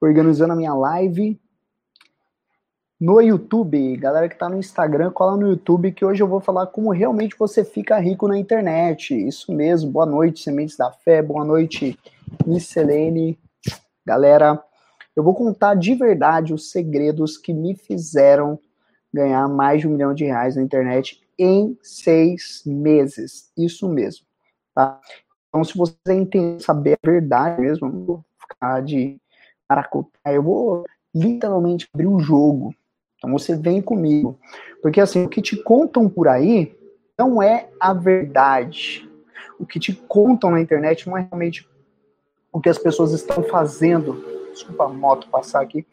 organizando a minha live no YouTube. Galera que está no Instagram, cola no YouTube que hoje eu vou falar como realmente você fica rico na internet. Isso mesmo. Boa noite, Sementes da Fé. Boa noite, Miscelene. Galera, eu vou contar de verdade os segredos que me fizeram ganhar mais de um milhão de reais na internet em seis meses. Isso mesmo. Tá? Então, se você entender, saber a verdade mesmo, não vou ficar de eu vou literalmente abrir o jogo. Então, você vem comigo. Porque, assim, o que te contam por aí não é a verdade. O que te contam na internet não é realmente o que as pessoas estão fazendo. Desculpa a moto passar aqui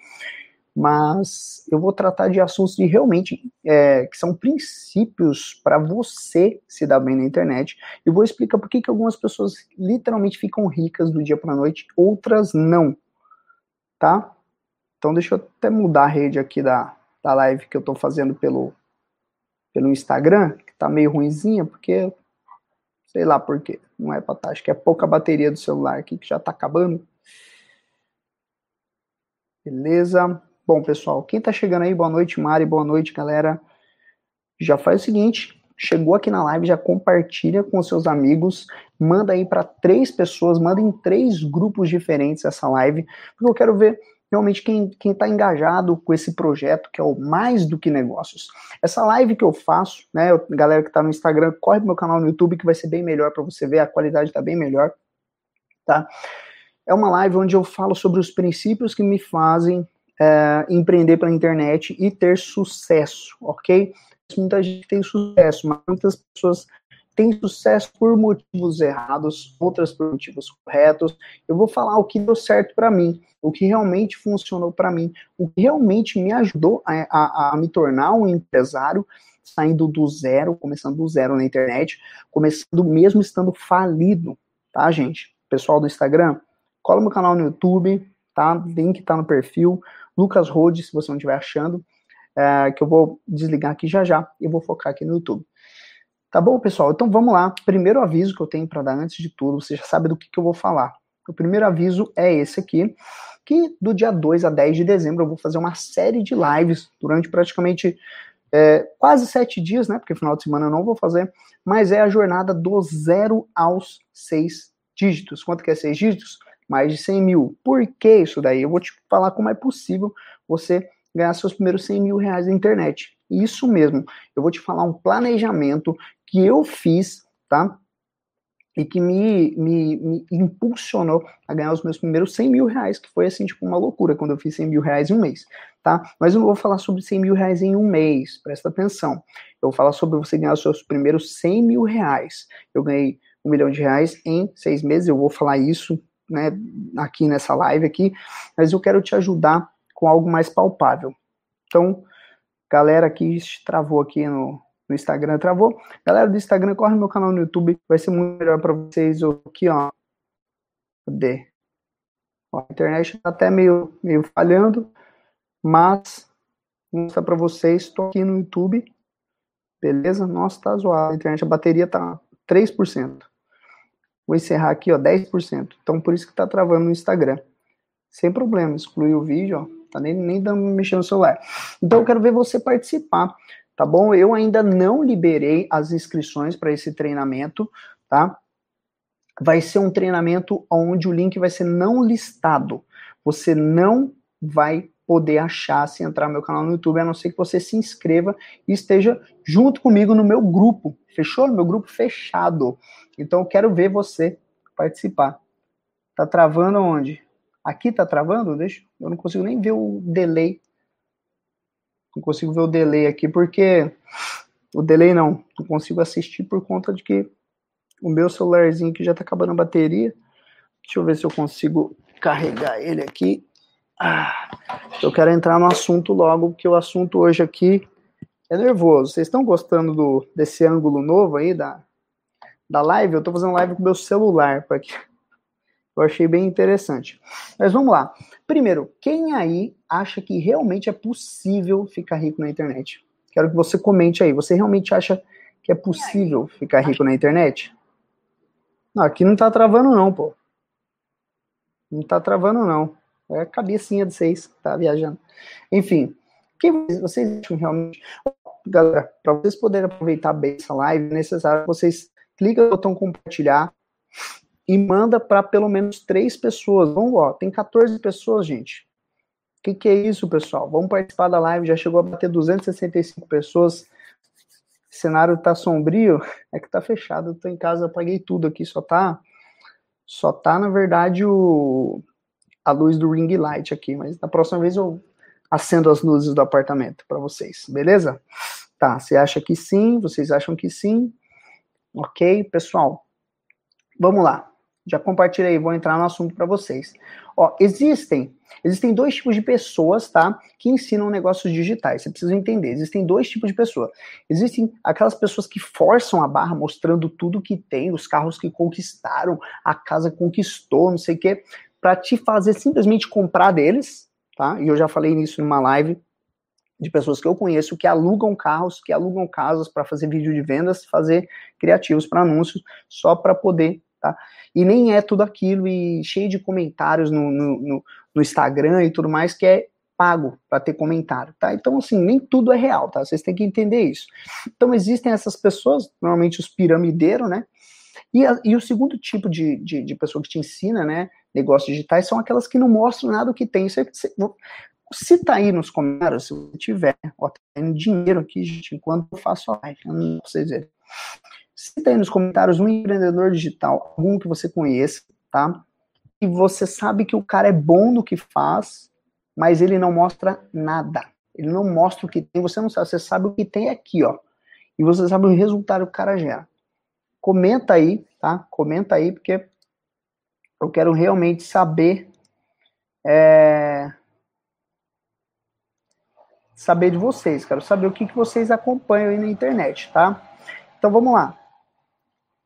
mas eu vou tratar de assuntos de realmente é, que são princípios para você se dar bem na internet e vou explicar por que, algumas pessoas literalmente ficam ricas do dia para noite, outras não, tá? Então deixa eu até mudar a rede aqui da, da live que eu estou fazendo pelo, pelo Instagram, que tá meio ruinzinha, porque sei lá por quê, não é pra tá, acho que é pouca bateria do celular aqui que já tá acabando. Beleza? Bom, pessoal, quem está chegando aí, boa noite, Mari, boa noite, galera. Já faz o seguinte, chegou aqui na live, já compartilha com seus amigos, manda aí para três pessoas, manda em três grupos diferentes essa live, porque eu quero ver realmente quem está engajado com esse projeto, que é o Mais do que Negócios. Essa live que eu faço, né, galera que está no Instagram, corre pro meu canal no YouTube, que vai ser bem melhor para você ver, a qualidade está bem melhor, tá? É uma live onde eu falo sobre os princípios que me fazem é, empreender pela internet e ter sucesso, ok? Muita gente tem sucesso, mas muitas pessoas têm sucesso por motivos errados, outras por motivos corretos. Eu vou falar o que deu certo para mim, o que realmente funcionou para mim, o que realmente me ajudou a, a, a me tornar um empresário saindo do zero, começando do zero na internet, começando mesmo estando falido, tá, gente? Pessoal do Instagram, cola meu canal no YouTube, tá? Link tá no perfil. Lucas Rhodes, se você não estiver achando, é, que eu vou desligar aqui já já e vou focar aqui no YouTube. Tá bom, pessoal? Então vamos lá. Primeiro aviso que eu tenho para dar antes de tudo, você já sabe do que, que eu vou falar. O primeiro aviso é esse aqui, que do dia 2 a 10 de dezembro eu vou fazer uma série de lives durante praticamente é, quase sete dias, né? Porque final de semana eu não vou fazer, mas é a jornada do zero aos seis dígitos. Quanto que é seis dígitos? mais de 100 mil. Por que isso daí? Eu vou te falar como é possível você ganhar seus primeiros 100 mil reais na internet. Isso mesmo. Eu vou te falar um planejamento que eu fiz, tá? E que me, me, me impulsionou a ganhar os meus primeiros 100 mil reais, que foi assim, tipo, uma loucura quando eu fiz 100 mil reais em um mês, tá? Mas eu não vou falar sobre 100 mil reais em um mês, presta atenção. Eu vou falar sobre você ganhar os seus primeiros 100 mil reais. Eu ganhei um milhão de reais em seis meses, eu vou falar isso né, aqui nessa live aqui, mas eu quero te ajudar com algo mais palpável. Então, galera que travou aqui no, no Instagram, travou. Galera do Instagram, corre no meu canal no YouTube, vai ser muito melhor para vocês aqui, ó. Cadê? A internet tá até meio, meio falhando, mas vou mostrar para vocês, estou aqui no YouTube, beleza? Nossa, tá zoado, a internet, a bateria tá 3%. Vou encerrar aqui, ó, 10%. Então, por isso que tá travando no Instagram. Sem problema, excluir o vídeo, ó. Tá nem, nem dando mexer no celular. Então, eu quero ver você participar, tá bom? Eu ainda não liberei as inscrições para esse treinamento, tá? Vai ser um treinamento onde o link vai ser não listado. Você não vai poder achar se entrar no meu canal no YouTube, a não ser que você se inscreva e esteja junto comigo no meu grupo. Fechou? Meu grupo fechado. Então eu quero ver você participar. Tá travando onde? Aqui tá travando? Deixa, eu não consigo nem ver o delay. Não consigo ver o delay aqui porque o delay não, não consigo assistir por conta de que o meu celularzinho que já tá acabando a bateria. Deixa eu ver se eu consigo carregar ele aqui. Ah, eu quero entrar no assunto logo, porque o assunto hoje aqui é nervoso. Vocês estão gostando do, desse ângulo novo aí da, da live, eu estou fazendo live com meu celular, porque eu achei bem interessante. Mas vamos lá. Primeiro, quem aí acha que realmente é possível ficar rico na internet? Quero que você comente aí. Você realmente acha que é possível ficar rico na internet? Não, aqui não tá travando não, pô. Não tá travando não. É a cabecinha de vocês que tá viajando. Enfim, quem vocês acham realmente. Galera, para vocês poderem aproveitar bem essa live, é necessário que vocês cliquem no botão compartilhar e manda para pelo menos três pessoas. Vamos lá, tem 14 pessoas, gente. O que, que é isso, pessoal? Vamos participar da live. Já chegou a bater 265 pessoas. O cenário tá sombrio. É que tá fechado. Eu tô em casa, apaguei tudo aqui. Só tá, só tá na verdade o a luz do ring light aqui. Mas da próxima vez eu acendo as luzes do apartamento para vocês, beleza? Tá, você acha que sim? Vocês acham que sim? Ok, pessoal? Vamos lá. Já compartilhei, vou entrar no assunto para vocês. Ó, existem, existem dois tipos de pessoas, tá? Que ensinam negócios digitais. Você precisa entender. Existem dois tipos de pessoas. Existem aquelas pessoas que forçam a barra, mostrando tudo que tem, os carros que conquistaram, a casa que conquistou, não sei o quê, para te fazer simplesmente comprar deles, tá? E eu já falei nisso numa live de pessoas que eu conheço que alugam carros, que alugam casas para fazer vídeo de vendas, fazer criativos para anúncios, só para poder, tá? E nem é tudo aquilo e cheio de comentários no, no, no, Instagram e tudo mais que é pago para ter comentário, tá? Então, assim, nem tudo é real, tá? Vocês têm que entender isso. Então, existem essas pessoas, normalmente os piramideiros, né? E, a, e o segundo tipo de, de, de, pessoa que te ensina, né, negócios digitais, são aquelas que não mostram nada do que tem. Você, se tá aí nos comentários, se você tiver, ó, tá dinheiro aqui, gente, enquanto eu faço a live, não vocês verem. Tá aí nos comentários um empreendedor digital, algum que você conheça, tá? E você sabe que o cara é bom no que faz, mas ele não mostra nada. Ele não mostra o que tem, você não sabe, você sabe o que tem aqui, ó. E você sabe o resultado que o cara gera. Comenta aí, tá? Comenta aí, porque eu quero realmente saber é, saber de vocês, quero saber o que, que vocês acompanham aí na internet, tá? Então vamos lá.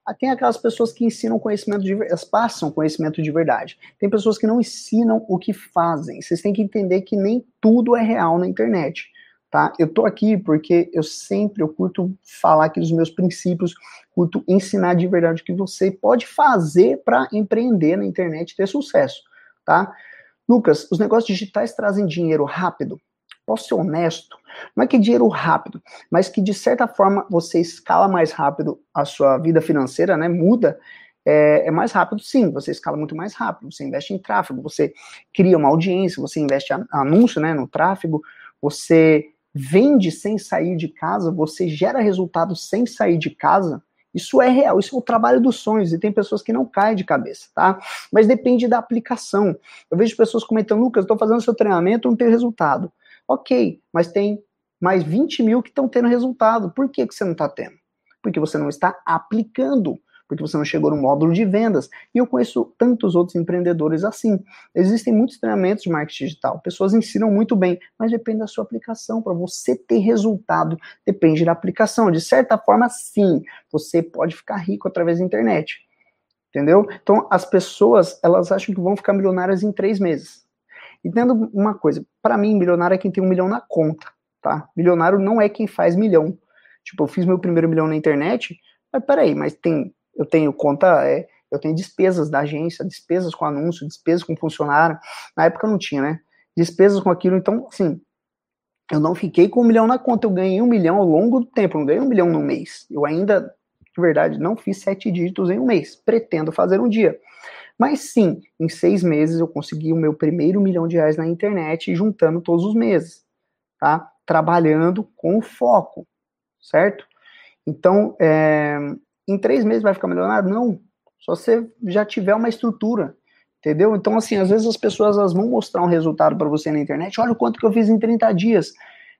Ah, tem aquelas pessoas que ensinam conhecimento de passam conhecimento de verdade. Tem pessoas que não ensinam o que fazem. Vocês têm que entender que nem tudo é real na internet, tá? Eu tô aqui porque eu sempre eu curto falar aqui dos meus princípios, curto ensinar de verdade o que você pode fazer para empreender na internet e ter sucesso, tá? Lucas, os negócios digitais trazem dinheiro rápido? Posso ser honesto, não é que dinheiro rápido, mas que de certa forma você escala mais rápido a sua vida financeira, né? Muda. É, é, mais rápido, sim, você escala muito mais rápido, você investe em tráfego, você cria uma audiência, você investe anúncio né, no tráfego, você vende sem sair de casa, você gera resultado sem sair de casa, isso é real, isso é o trabalho dos sonhos, e tem pessoas que não caem de cabeça, tá? Mas depende da aplicação. Eu vejo pessoas comentando, Lucas, estou fazendo seu treinamento, não tem resultado. Ok, mas tem mais 20 mil que estão tendo resultado. Por que, que você não está tendo? Porque você não está aplicando, porque você não chegou no módulo de vendas. E eu conheço tantos outros empreendedores assim. Existem muitos treinamentos de marketing digital, pessoas ensinam muito bem, mas depende da sua aplicação. Para você ter resultado, depende da aplicação. De certa forma, sim, você pode ficar rico através da internet. Entendeu? Então, as pessoas, elas acham que vão ficar milionárias em três meses. Entendo uma coisa, para mim, milionário é quem tem um milhão na conta, tá? Milionário não é quem faz milhão. Tipo, eu fiz meu primeiro milhão na internet, mas peraí, mas tem, eu tenho conta, é, eu tenho despesas da agência, despesas com anúncio, despesas com funcionário. Na época não tinha, né? Despesas com aquilo, então, assim, eu não fiquei com um milhão na conta, eu ganhei um milhão ao longo do tempo, não ganhei um milhão no mês. Eu ainda, de verdade, não fiz sete dígitos em um mês. Pretendo fazer um dia. Mas sim, em seis meses eu consegui o meu primeiro milhão de reais na internet, juntando todos os meses, tá? Trabalhando com foco, certo? Então, é, em três meses vai ficar milionário? Não. Só você já tiver uma estrutura, entendeu? Então, assim, às vezes as pessoas elas vão mostrar um resultado para você na internet, olha o quanto que eu fiz em 30 dias,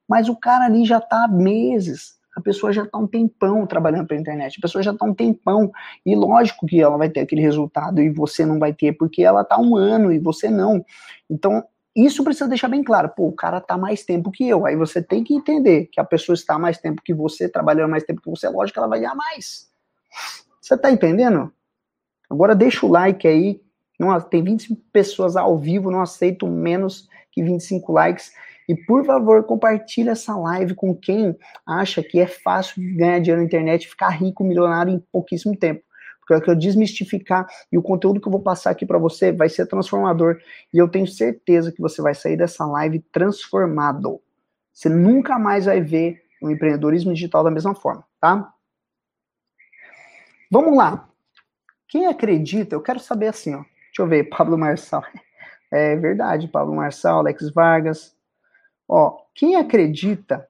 mas o cara ali já está há meses a pessoa já está um tempão trabalhando pela internet, a pessoa já está um tempão, e lógico que ela vai ter aquele resultado e você não vai ter, porque ela está um ano e você não. Então, isso precisa deixar bem claro. Pô, o cara está mais tempo que eu. Aí você tem que entender que a pessoa está mais tempo que você, trabalhando mais tempo que você, lógico que ela vai ganhar mais. Você está entendendo? Agora deixa o like aí. Não, tem 25 pessoas ao vivo, não aceito menos que 25 likes. E por favor, compartilhe essa live com quem acha que é fácil ganhar dinheiro na internet, ficar rico, milionário em pouquíssimo tempo. Porque Eu quero desmistificar e o conteúdo que eu vou passar aqui para você vai ser transformador e eu tenho certeza que você vai sair dessa live transformado. Você nunca mais vai ver o empreendedorismo digital da mesma forma, tá? Vamos lá. Quem acredita, eu quero saber assim, ó. Deixa eu ver, Pablo Marçal. É verdade, Pablo Marçal, Alex Vargas. Ó, quem acredita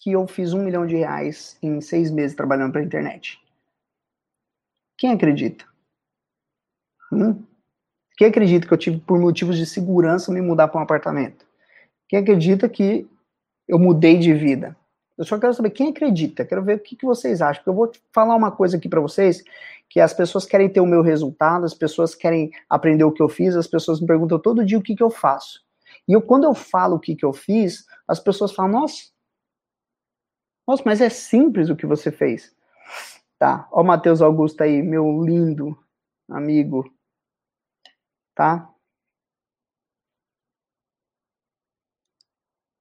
que eu fiz um milhão de reais em seis meses trabalhando para a internet? Quem acredita? Hum? Quem acredita que eu tive, por motivos de segurança, me mudar para um apartamento? Quem acredita que eu mudei de vida? Eu só quero saber quem acredita, quero ver o que, que vocês acham, porque eu vou falar uma coisa aqui para vocês, que as pessoas querem ter o meu resultado, as pessoas querem aprender o que eu fiz, as pessoas me perguntam todo dia o que, que eu faço. E eu, quando eu falo o que, que eu fiz, as pessoas falam, nossa, nossa, mas é simples o que você fez. Tá, ó o Matheus Augusto aí, meu lindo amigo. Tá?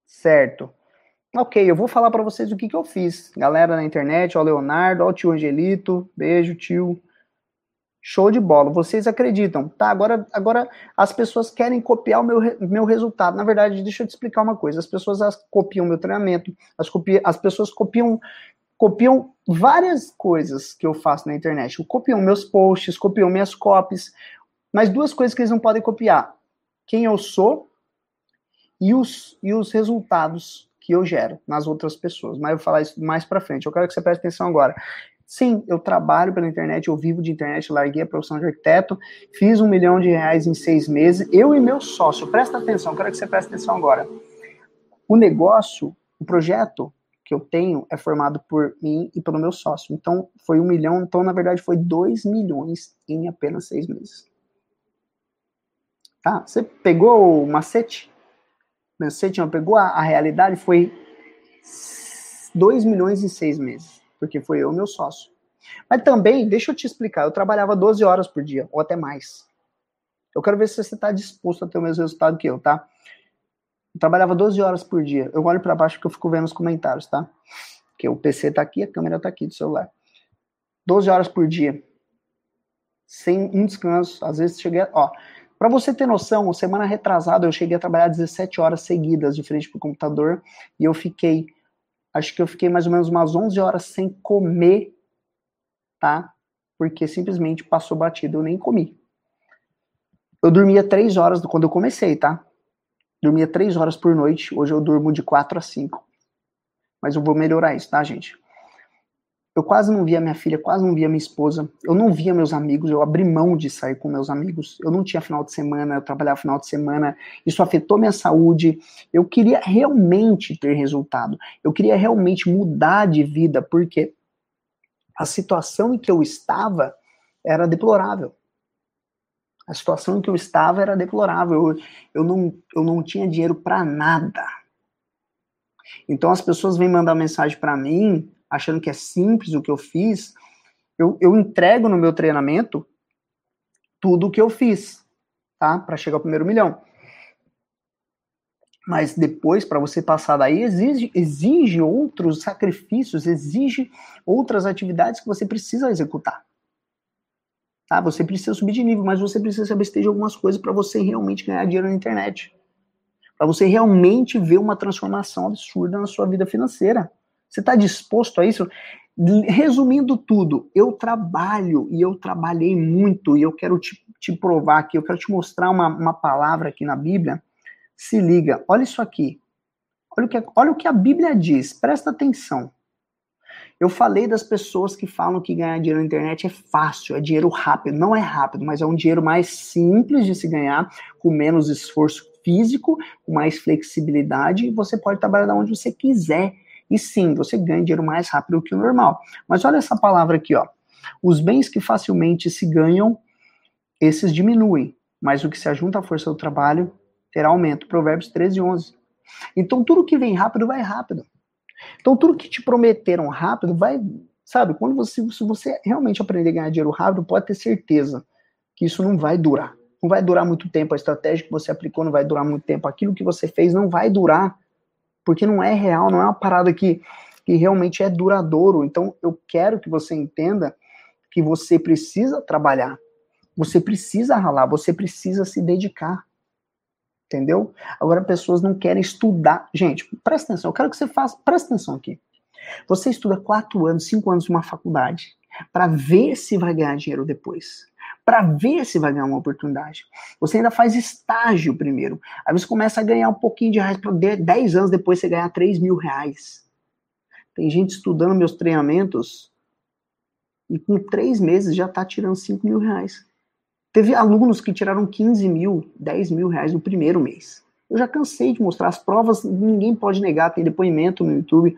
Certo. Ok, eu vou falar para vocês o que, que eu fiz. Galera na internet, ó Leonardo, ó o tio Angelito, beijo tio. Show de bola. Vocês acreditam, tá? Agora, agora as pessoas querem copiar o meu, meu resultado. Na verdade, deixa eu te explicar uma coisa. As pessoas as, copiam meu treinamento, as, copia, as pessoas copiam copiam várias coisas que eu faço na internet. Copiam meus posts, copiam minhas copies, mas duas coisas que eles não podem copiar: quem eu sou e os, e os resultados que eu gero nas outras pessoas. Mas eu vou falar isso mais para frente. Eu quero que você preste atenção agora. Sim, eu trabalho pela internet, eu vivo de internet, larguei a profissão de arquiteto, fiz um milhão de reais em seis meses, eu e meu sócio. Presta atenção, quero que você preste atenção agora. O negócio, o projeto que eu tenho é formado por mim e pelo meu sócio. Então, foi um milhão, então, na verdade, foi dois milhões em apenas seis meses. Tá? Você pegou o macete? Macete não pegou a, a realidade? Foi 2 milhões em seis meses, porque foi eu meu sócio. Mas também, deixa eu te explicar, eu trabalhava 12 horas por dia, ou até mais. Eu quero ver se você está disposto a ter o mesmo resultado que eu, tá? Eu trabalhava 12 horas por dia. Eu olho para baixo porque eu fico vendo os comentários, tá? Porque o PC tá aqui, a câmera tá aqui do celular. 12 horas por dia. Sem um descanso. Às vezes cheguei. Ó, para você ter noção, semana retrasada eu cheguei a trabalhar 17 horas seguidas de frente pro computador e eu fiquei, acho que eu fiquei mais ou menos umas 11 horas sem comer, tá? Porque simplesmente passou batido, eu nem comi. Eu dormia 3 horas quando eu comecei, tá? Dormia 3 horas por noite, hoje eu durmo de 4 a 5. Mas eu vou melhorar isso, tá, gente? Eu quase não via minha filha, quase não via minha esposa. Eu não via meus amigos, eu abri mão de sair com meus amigos. Eu não tinha final de semana, eu trabalhava final de semana. Isso afetou minha saúde. Eu queria realmente ter resultado. Eu queria realmente mudar de vida, porque a situação em que eu estava era deplorável. A situação em que eu estava era deplorável. Eu, eu, não, eu não tinha dinheiro para nada. Então as pessoas vêm mandar mensagem para mim achando que é simples o que eu fiz, eu, eu entrego no meu treinamento tudo o que eu fiz, tá? Para chegar ao primeiro milhão. Mas depois, para você passar daí, exige, exige outros sacrifícios, exige outras atividades que você precisa executar. Tá? Você precisa subir de nível, mas você precisa se abster de algumas coisas para você realmente ganhar dinheiro na internet. Para você realmente ver uma transformação absurda na sua vida financeira. Você está disposto a isso? Resumindo tudo, eu trabalho e eu trabalhei muito e eu quero te, te provar aqui, eu quero te mostrar uma, uma palavra aqui na Bíblia. Se liga, olha isso aqui. Olha o, que, olha o que a Bíblia diz, presta atenção. Eu falei das pessoas que falam que ganhar dinheiro na internet é fácil, é dinheiro rápido. Não é rápido, mas é um dinheiro mais simples de se ganhar, com menos esforço físico, com mais flexibilidade, e você pode trabalhar onde você quiser. E sim, você ganha dinheiro mais rápido que o normal. Mas olha essa palavra aqui, ó. Os bens que facilmente se ganham, esses diminuem, mas o que se ajunta à força do trabalho terá aumento. Provérbios 13, 11. Então, tudo que vem rápido, vai rápido. Então, tudo que te prometeram rápido, vai. Sabe, quando você, se você realmente aprender a ganhar dinheiro rápido, pode ter certeza que isso não vai durar. Não vai durar muito tempo. A estratégia que você aplicou não vai durar muito tempo. Aquilo que você fez não vai durar porque não é real, não é uma parada que, que realmente é duradouro. Então, eu quero que você entenda que você precisa trabalhar. Você precisa ralar, você precisa se dedicar. Entendeu? Agora pessoas não querem estudar. Gente, presta atenção, eu quero que você faça. Presta atenção aqui. Você estuda quatro anos, cinco anos numa faculdade para ver se vai ganhar dinheiro depois. Para ver se vai ganhar uma oportunidade. Você ainda faz estágio primeiro. Aí você começa a ganhar um pouquinho de reais para 10 anos depois você ganhar 3 mil reais. Tem gente estudando meus treinamentos e com três meses já está tirando 5 mil reais. Teve alunos que tiraram 15 mil, 10 mil reais no primeiro mês. Eu já cansei de mostrar as provas, ninguém pode negar, tem depoimento no YouTube,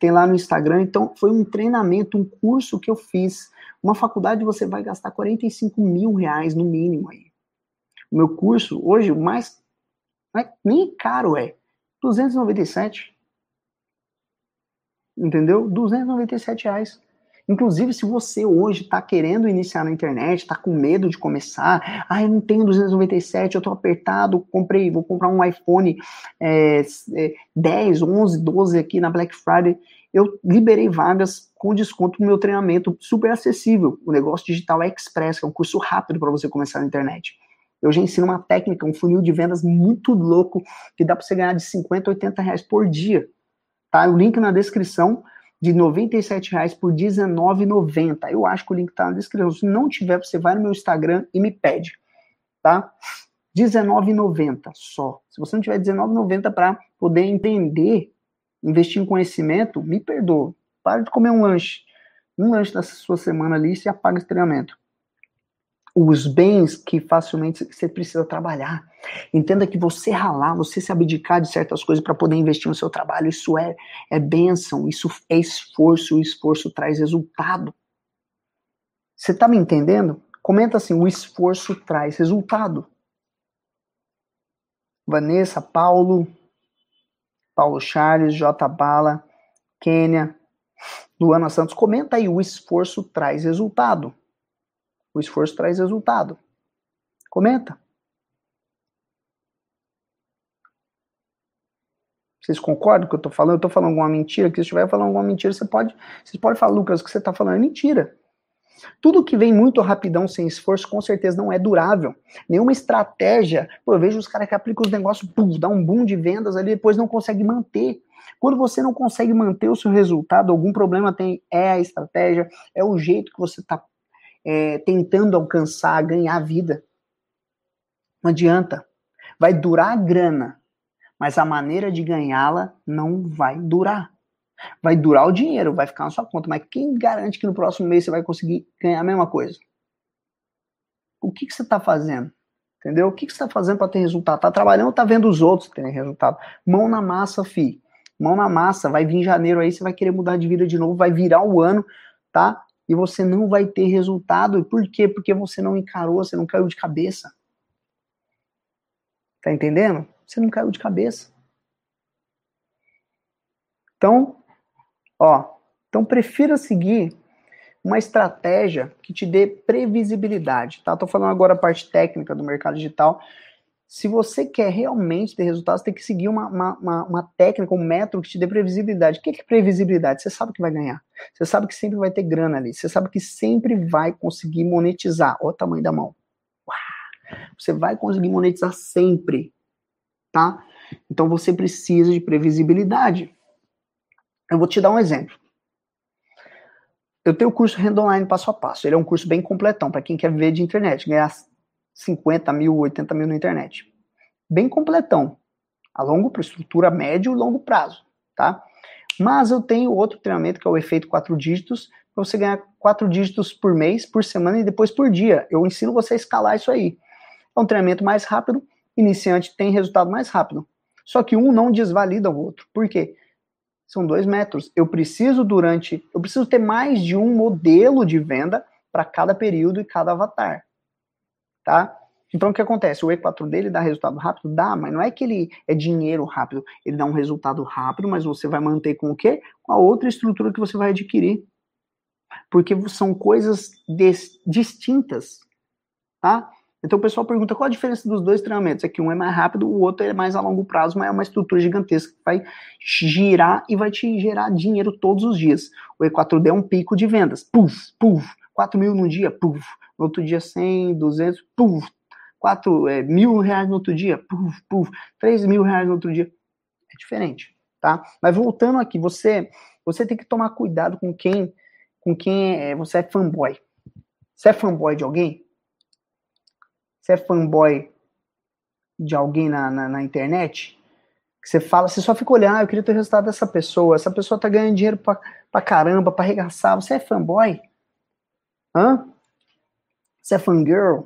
tem lá no Instagram. Então, foi um treinamento, um curso que eu fiz. Uma faculdade você vai gastar 45 mil reais no mínimo aí. O meu curso, hoje, o mais. É, nem caro é. 297. Entendeu? 297 reais. Inclusive, se você hoje está querendo iniciar na internet, está com medo de começar, ah, eu não tenho 297, eu estou apertado, comprei, vou comprar um iPhone é, 10, 11, 12 aqui na Black Friday, eu liberei vagas com desconto no meu treinamento super acessível, o Negócio Digital Express, que é um curso rápido para você começar na internet. Eu já ensino uma técnica, um funil de vendas muito louco, que dá para você ganhar de 50 a 80 reais por dia. Tá? O link na descrição de R$ 97,00 por R$19,90. Eu acho que o link está na descrição. Se não tiver, você vai no meu Instagram e me pede, tá? R$19,90 só. Se você não tiver R$19,90 para poder entender, investir em conhecimento, me perdoa. Para de comer um lanche. Um lanche da sua semana ali e apaga esse treinamento os bens que facilmente você precisa trabalhar. Entenda que você ralar, você se abdicar de certas coisas para poder investir no seu trabalho, isso é, é bênção, isso é esforço, o esforço traz resultado. Você está me entendendo? Comenta assim: o esforço traz resultado. Vanessa, Paulo, Paulo Charles, J. Bala, Kênia, Luana Santos, comenta aí: o esforço traz resultado. O esforço traz resultado. Comenta. Vocês concordam com o que eu estou falando? Eu estou falando alguma mentira? Que se estiver falando alguma mentira, você pode, você pode falar, Lucas, o que você está falando é mentira. Tudo que vem muito rapidão, sem esforço, com certeza não é durável. Nenhuma estratégia. Pô, eu vejo os caras que aplicam os negócios, pum, dá um boom de vendas ali, depois não consegue manter. Quando você não consegue manter o seu resultado, algum problema tem, é a estratégia, é o jeito que você está é, tentando alcançar, ganhar vida. Não adianta. Vai durar a grana, mas a maneira de ganhá-la não vai durar. Vai durar o dinheiro, vai ficar na sua conta, mas quem garante que no próximo mês você vai conseguir ganhar a mesma coisa? O que, que você está fazendo? Entendeu? O que, que você está fazendo para ter resultado? Está trabalhando ou está vendo os outros terem resultado? Mão na massa, fi. Mão na massa. Vai vir janeiro aí, você vai querer mudar de vida de novo, vai virar o ano, tá? e você não vai ter resultado. Por quê? Porque você não encarou, você não caiu de cabeça. Tá entendendo? Você não caiu de cabeça. Então, ó, então prefira seguir uma estratégia que te dê previsibilidade, tá? Tô falando agora a parte técnica do mercado digital, se você quer realmente ter resultados, tem que seguir uma, uma, uma, uma, técnica, um método que te dê previsibilidade. O que é previsibilidade? Você sabe que vai ganhar. Você sabe que sempre vai ter grana ali. Você sabe que sempre vai conseguir monetizar. Olha o tamanho da mão. Você vai conseguir monetizar sempre. Tá? Então você precisa de previsibilidade. Eu vou te dar um exemplo. Eu tenho o curso Renda Online passo a passo. Ele é um curso bem completão para quem quer ver de internet, ganhar 50 mil, 80 mil na internet. Bem completão. A longo prazo, estrutura médio e longo prazo, tá? Mas eu tenho outro treinamento que é o efeito quatro dígitos, para você ganhar quatro dígitos por mês, por semana e depois por dia. Eu ensino você a escalar isso aí. É um treinamento mais rápido, iniciante tem resultado mais rápido. Só que um não desvalida o outro. Por quê? São dois métodos. Eu preciso durante, eu preciso ter mais de um modelo de venda para cada período e cada avatar tá? Então o que acontece? O E4 dele dá resultado rápido? Dá, mas não é que ele é dinheiro rápido. Ele dá um resultado rápido, mas você vai manter com o quê? Com a outra estrutura que você vai adquirir. Porque são coisas distintas, tá? Então o pessoal pergunta qual a diferença dos dois treinamentos? É que um é mais rápido, o outro é mais a longo prazo, mas é uma estrutura gigantesca que vai girar e vai te gerar dinheiro todos os dias. O E4D é um pico de vendas. Puf, puf, 4 mil num dia, puf. No outro dia 100, 200, puf. 4 é, mil reais no outro dia, puf, puf. 3 mil reais no outro dia. É diferente, tá? Mas voltando aqui, você você tem que tomar cuidado com quem com quem é, você é fanboy. Você é fanboy de alguém? Você é fanboy de alguém na, na, na internet? Que você fala, você só fica olhando, ah, eu queria ter o resultado dessa pessoa. Essa pessoa tá ganhando dinheiro pra, pra caramba, pra arregaçar. Você é fanboy? Hã? Você é fangirl?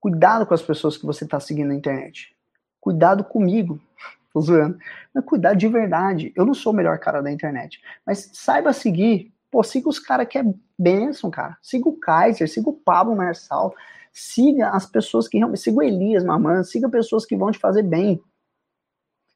Cuidado com as pessoas que você tá seguindo na internet. Cuidado comigo. Tô zoando. Mas cuidado de verdade. Eu não sou o melhor cara da internet. Mas saiba seguir. Pô, siga os caras que é bênção, cara. Siga o Kaiser, siga o Pablo Marçal. Siga as pessoas que realmente. Siga o Elias Mamãe. Siga pessoas que vão te fazer bem.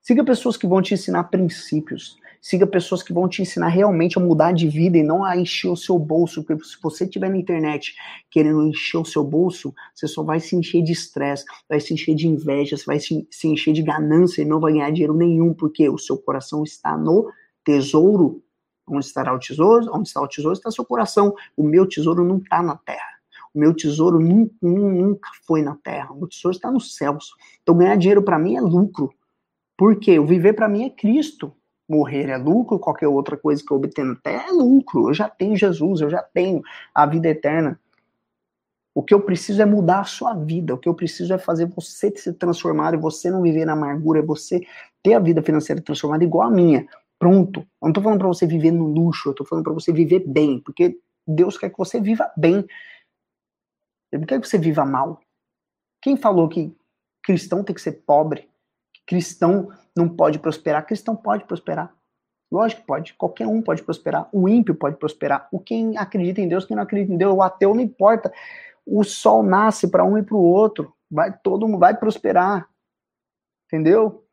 Siga pessoas que vão te ensinar princípios. Siga pessoas que vão te ensinar realmente a mudar de vida e não a encher o seu bolso. Porque se você estiver na internet querendo encher o seu bolso, você só vai se encher de estresse, vai se encher de inveja, você vai se, se encher de ganância e não vai ganhar dinheiro nenhum, porque o seu coração está no tesouro. Onde estará o tesouro? Onde está o tesouro está seu coração. O meu tesouro não está na terra. Meu tesouro nunca, nunca foi na terra. O meu tesouro está nos céus. Então ganhar dinheiro para mim é lucro. Porque o viver para mim é Cristo morrer é lucro, qualquer outra coisa que eu obtenho na terra é lucro. Eu já tenho Jesus, eu já tenho a vida eterna. O que eu preciso é mudar a sua vida. O que eu preciso é fazer você se transformar e você não viver na amargura, é você ter a vida financeira transformada igual a minha. Pronto. Eu não estou falando para você viver no luxo, eu estou falando para você viver bem, porque Deus quer que você viva bem. Ele não quer que você viva mal. Quem falou que cristão tem que ser pobre? Que cristão não pode prosperar. Cristão pode prosperar. Lógico que pode. Qualquer um pode prosperar. O ímpio pode prosperar. O quem acredita em Deus, quem não acredita em Deus, o ateu não importa. O sol nasce para um e para o outro. Vai todo mundo vai prosperar. Entendeu?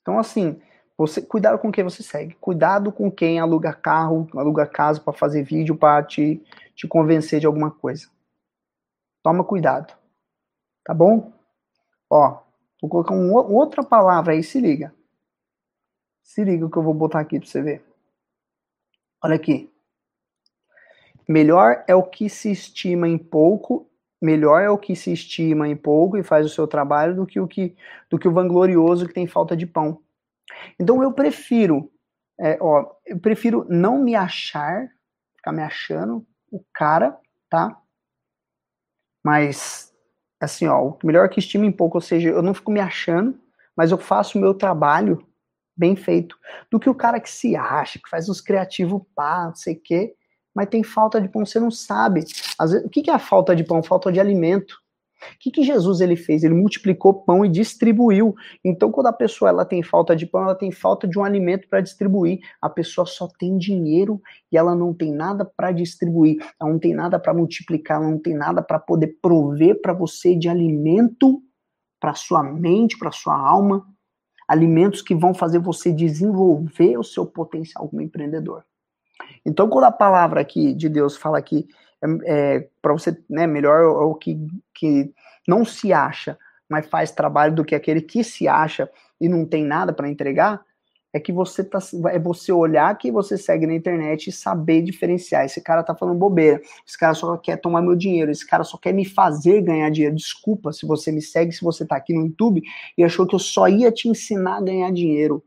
Então assim, você cuidado com quem você segue. Cuidado com quem aluga carro, aluga casa para fazer vídeo para te te convencer de alguma coisa. Toma cuidado. Tá bom? Ó, Vou colocar um, outra palavra aí, se liga. Se liga o que eu vou botar aqui para você ver. Olha aqui. Melhor é o que se estima em pouco, melhor é o que se estima em pouco e faz o seu trabalho do que o que do que o vanglorioso que tem falta de pão. Então eu prefiro, é, ó, eu prefiro não me achar, ficar me achando o cara, tá? Mas assim, ó, o melhor que estima em pouco, ou seja, eu não fico me achando, mas eu faço o meu trabalho bem feito, do que o cara que se acha, que faz uns criativos pá, não sei o quê, mas tem falta de pão, você não sabe. Vezes, o que é a falta de pão? Falta de alimento. O que, que Jesus ele fez? Ele multiplicou pão e distribuiu. Então, quando a pessoa ela tem falta de pão, ela tem falta de um alimento para distribuir. A pessoa só tem dinheiro e ela não tem nada para distribuir. Ela não tem nada para multiplicar, ela não tem nada para poder prover para você de alimento para sua mente, para sua alma, alimentos que vão fazer você desenvolver o seu potencial como empreendedor. Então, quando a palavra aqui de Deus fala que é, é para você, né, melhor é o que, que não se acha, mas faz trabalho do que aquele que se acha e não tem nada para entregar, é que você tá, é você olhar que você segue na internet e saber diferenciar. Esse cara tá falando bobeira, esse cara só quer tomar meu dinheiro, esse cara só quer me fazer ganhar dinheiro. Desculpa se você me segue, se você tá aqui no YouTube e achou que eu só ia te ensinar a ganhar dinheiro.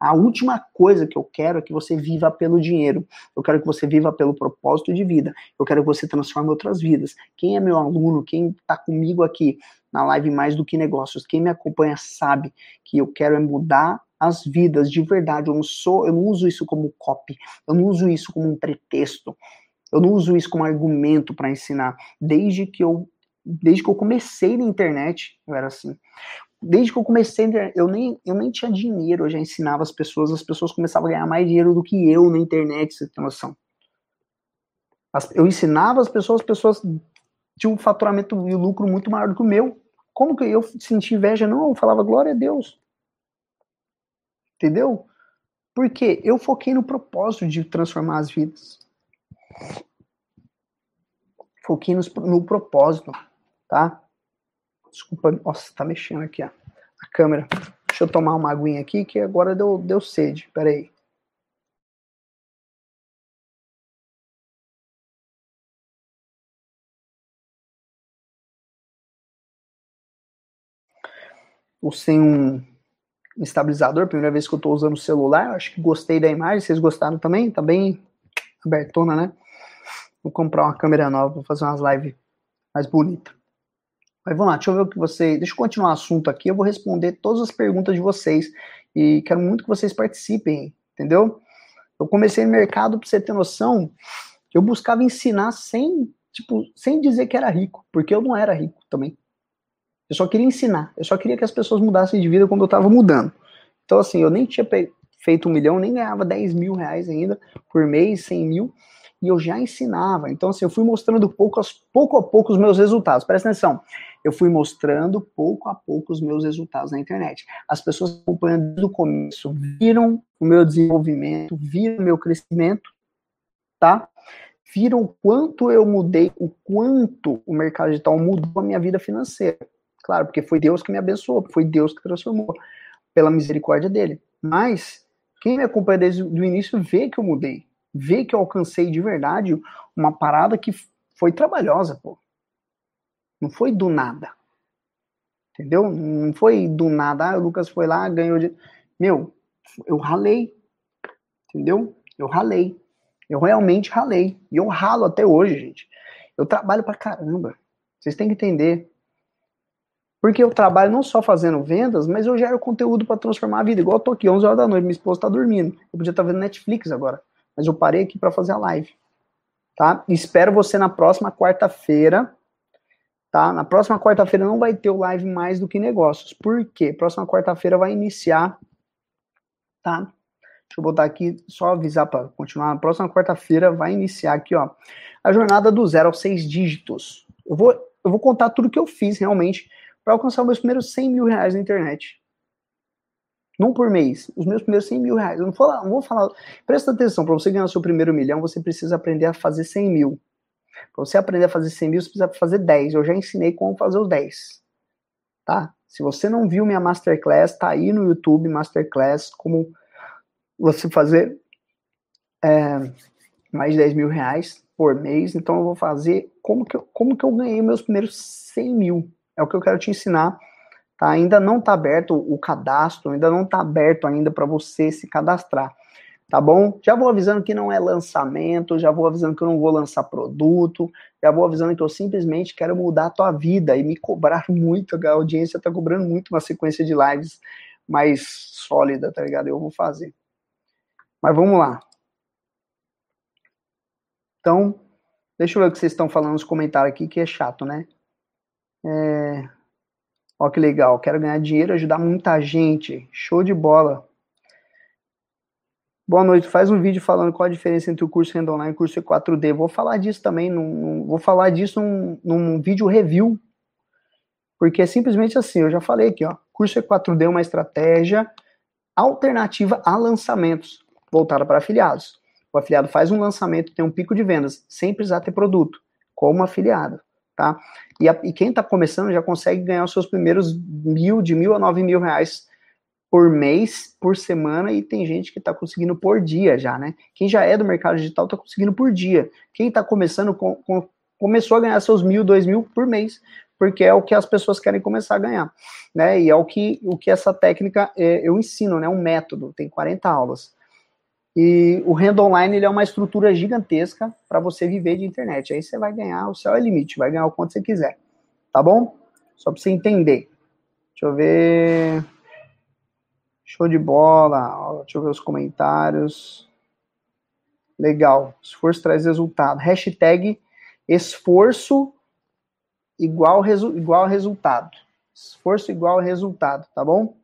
A última coisa que eu quero é que você viva pelo dinheiro. Eu quero que você viva pelo propósito de vida. Eu quero que você transforme outras vidas. Quem é meu aluno, quem está comigo aqui na live Mais do que Negócios, quem me acompanha sabe que eu quero é mudar as vidas de verdade. Eu não sou, eu não uso isso como copy. Eu não uso isso como um pretexto. Eu não uso isso como argumento para ensinar. Desde que eu desde que eu comecei na internet, eu era assim desde que eu comecei, eu nem, eu nem tinha dinheiro, eu já ensinava as pessoas, as pessoas começavam a ganhar mais dinheiro do que eu na internet, você tem noção. eu ensinava as pessoas, as pessoas tinham um faturamento e um lucro muito maior do que o meu. Como que eu senti inveja? Não, eu falava glória a Deus. Entendeu? Porque eu foquei no propósito de transformar as vidas. Foquei no, no propósito, tá? Desculpa, nossa, tá mexendo aqui ó, a câmera. Deixa eu tomar uma aguinha aqui que agora deu, deu sede. Pera aí. Ou sem um estabilizador, primeira vez que eu estou usando o celular, acho que gostei da imagem, vocês gostaram também? Tá bem abertona, né? Vou comprar uma câmera nova, vou fazer umas lives mais bonitas. Mas vamos lá, deixa eu ver o que você. Deixa eu continuar o assunto aqui. Eu vou responder todas as perguntas de vocês. E quero muito que vocês participem, entendeu? Eu comecei no mercado, pra você ter noção, eu buscava ensinar sem, tipo, sem dizer que era rico, porque eu não era rico também. Eu só queria ensinar. Eu só queria que as pessoas mudassem de vida como eu estava mudando. Então, assim, eu nem tinha feito um milhão, nem ganhava 10 mil reais ainda por mês, 100 mil e eu já ensinava. Então, assim, eu fui mostrando pouco pouco a pouco os meus resultados. Presta atenção. Eu fui mostrando pouco a pouco os meus resultados na internet. As pessoas acompanhando desde o começo viram o meu desenvolvimento, viram o meu crescimento, tá? Viram o quanto eu mudei, o quanto o mercado digital mudou a minha vida financeira. Claro, porque foi Deus que me abençoou, foi Deus que transformou, pela misericórdia dele. Mas, quem me acompanha desde o início vê que eu mudei ver que eu alcancei de verdade uma parada que foi trabalhosa, pô. Não foi do nada. Entendeu? Não foi do nada. Ah, o Lucas foi lá, ganhou de. Meu, eu ralei. Entendeu? Eu ralei. Eu realmente ralei. E eu ralo até hoje, gente. Eu trabalho pra caramba. Vocês têm que entender. Porque eu trabalho não só fazendo vendas, mas eu gero conteúdo para transformar a vida. Igual eu tô aqui 11 horas da noite, minha esposa tá dormindo. Eu podia estar tá vendo Netflix agora mas eu parei aqui para fazer a live. Tá? Espero você na próxima quarta-feira. Tá? Na próxima quarta-feira não vai ter o live mais do que negócios. Por quê? Próxima quarta-feira vai iniciar. Tá? Deixa eu botar aqui, só avisar para continuar. Na próxima quarta-feira vai iniciar aqui, ó, a jornada do zero aos seis dígitos. Eu vou, eu vou contar tudo que eu fiz realmente para alcançar meus primeiros 100 mil reais na internet não por mês, os meus primeiros 100 mil reais. Eu não, vou, não vou falar. Presta atenção, para você ganhar o seu primeiro milhão, você precisa aprender a fazer 100 mil. Para você aprender a fazer 100 mil, você precisa fazer 10. Eu já ensinei como fazer os 10. Tá? Se você não viu minha Masterclass, tá aí no YouTube, Masterclass, como você fazer é, mais de 10 mil reais por mês. Então eu vou fazer como que eu, como que eu ganhei meus primeiros 100 mil. É o que eu quero te ensinar Tá? Ainda não está aberto o cadastro, ainda não está aberto ainda para você se cadastrar. Tá bom? Já vou avisando que não é lançamento, já vou avisando que eu não vou lançar produto, já vou avisando que eu simplesmente quero mudar a tua vida e me cobrar muito, a audiência está cobrando muito uma sequência de lives mais sólida, tá ligado? Eu vou fazer. Mas vamos lá. Então, deixa eu ver o que vocês estão falando nos comentários aqui, que é chato, né? É, Ó que legal, quero ganhar dinheiro, ajudar muita gente. Show de bola. Boa noite. Faz um vídeo falando qual a diferença entre o curso Renda Online e o curso E4D. Vou falar disso também, num, vou falar disso num, num vídeo review. Porque é simplesmente assim, eu já falei aqui, ó. Curso E4D é uma estratégia alternativa a lançamentos, voltada para afiliados. O afiliado faz um lançamento, tem um pico de vendas, sem precisar ter produto, como afiliado tá? E, a, e quem está começando já consegue ganhar os seus primeiros mil, de mil a nove mil reais por mês, por semana, e tem gente que está conseguindo por dia já, né? Quem já é do mercado digital está conseguindo por dia. Quem está começando com, com, começou a ganhar seus mil, dois mil por mês, porque é o que as pessoas querem começar a ganhar, né? E é o que, o que essa técnica é, eu ensino, né? Um método, tem 40 aulas. E o renda online ele é uma estrutura gigantesca para você viver de internet. Aí você vai ganhar, o céu é limite, vai ganhar o quanto você quiser. Tá bom? Só para você entender. Deixa eu ver. Show de bola. Deixa eu ver os comentários. Legal. Esforço traz resultado. Hashtag esforço igual, resu igual resultado. Esforço igual resultado, tá bom?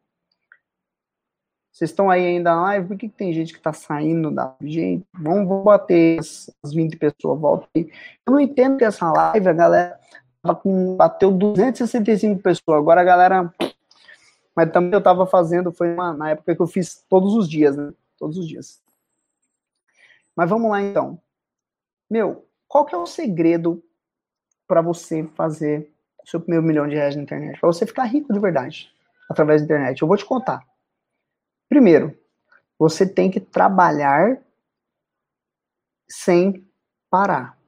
Vocês estão aí ainda na live? Por que, que tem gente que está saindo da gente? Vamos, vamos bater as 20 pessoas, volta aí. Eu não entendo que essa live, a galera bateu 265 pessoas. Agora a galera. Mas também eu estava fazendo, foi uma, na época que eu fiz todos os dias, né? Todos os dias. Mas vamos lá então. Meu, qual que é o segredo para você fazer o seu primeiro milhão de reais na internet? Para você ficar rico de verdade através da internet? Eu vou te contar. Primeiro, você tem que trabalhar sem parar.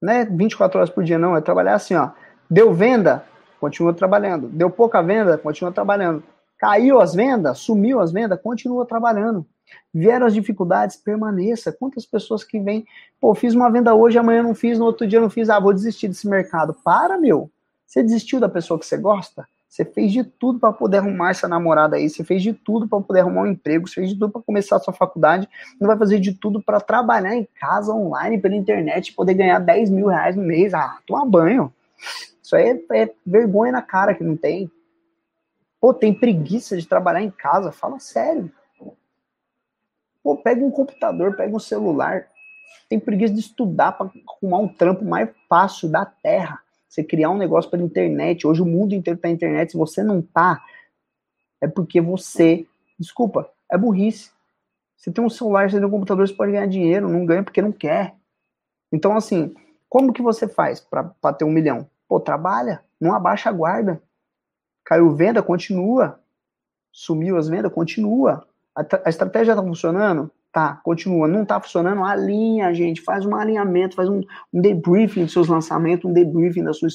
Não é 24 horas por dia, não. É trabalhar assim, ó. Deu venda, continua trabalhando. Deu pouca venda, continua trabalhando. Caiu as vendas, sumiu as vendas, continua trabalhando. Vieram as dificuldades, permaneça. Quantas pessoas que vêm, pô, fiz uma venda hoje, amanhã não fiz, no outro dia não fiz, ah, vou desistir desse mercado. Para, meu. Você desistiu da pessoa que você gosta? Você fez de tudo para poder arrumar essa namorada aí, você fez de tudo para poder arrumar um emprego, você fez de tudo para começar a sua faculdade, não vai fazer de tudo para trabalhar em casa, online, pela internet, poder ganhar 10 mil reais no mês. Ah, toma banho. Isso aí é, é vergonha na cara que não tem. Pô, tem preguiça de trabalhar em casa, fala sério. Pô, pega um computador, pega um celular. Tem preguiça de estudar para arrumar um trampo mais fácil da terra. Você criar um negócio pela internet. Hoje o mundo inteiro tá na internet. Se você não tá, é porque você, desculpa, é burrice. Você tem um celular, você tem um computador, você pode ganhar dinheiro, não ganha porque não quer. Então, assim, como que você faz para ter um milhão? Pô, trabalha, não abaixa a guarda. Caiu venda, continua. Sumiu as vendas, continua. A, a estratégia está funcionando? Tá, continua. Não está funcionando? Alinha, gente. Faz um alinhamento, faz um, um debriefing dos seus lançamentos, um debriefing da sua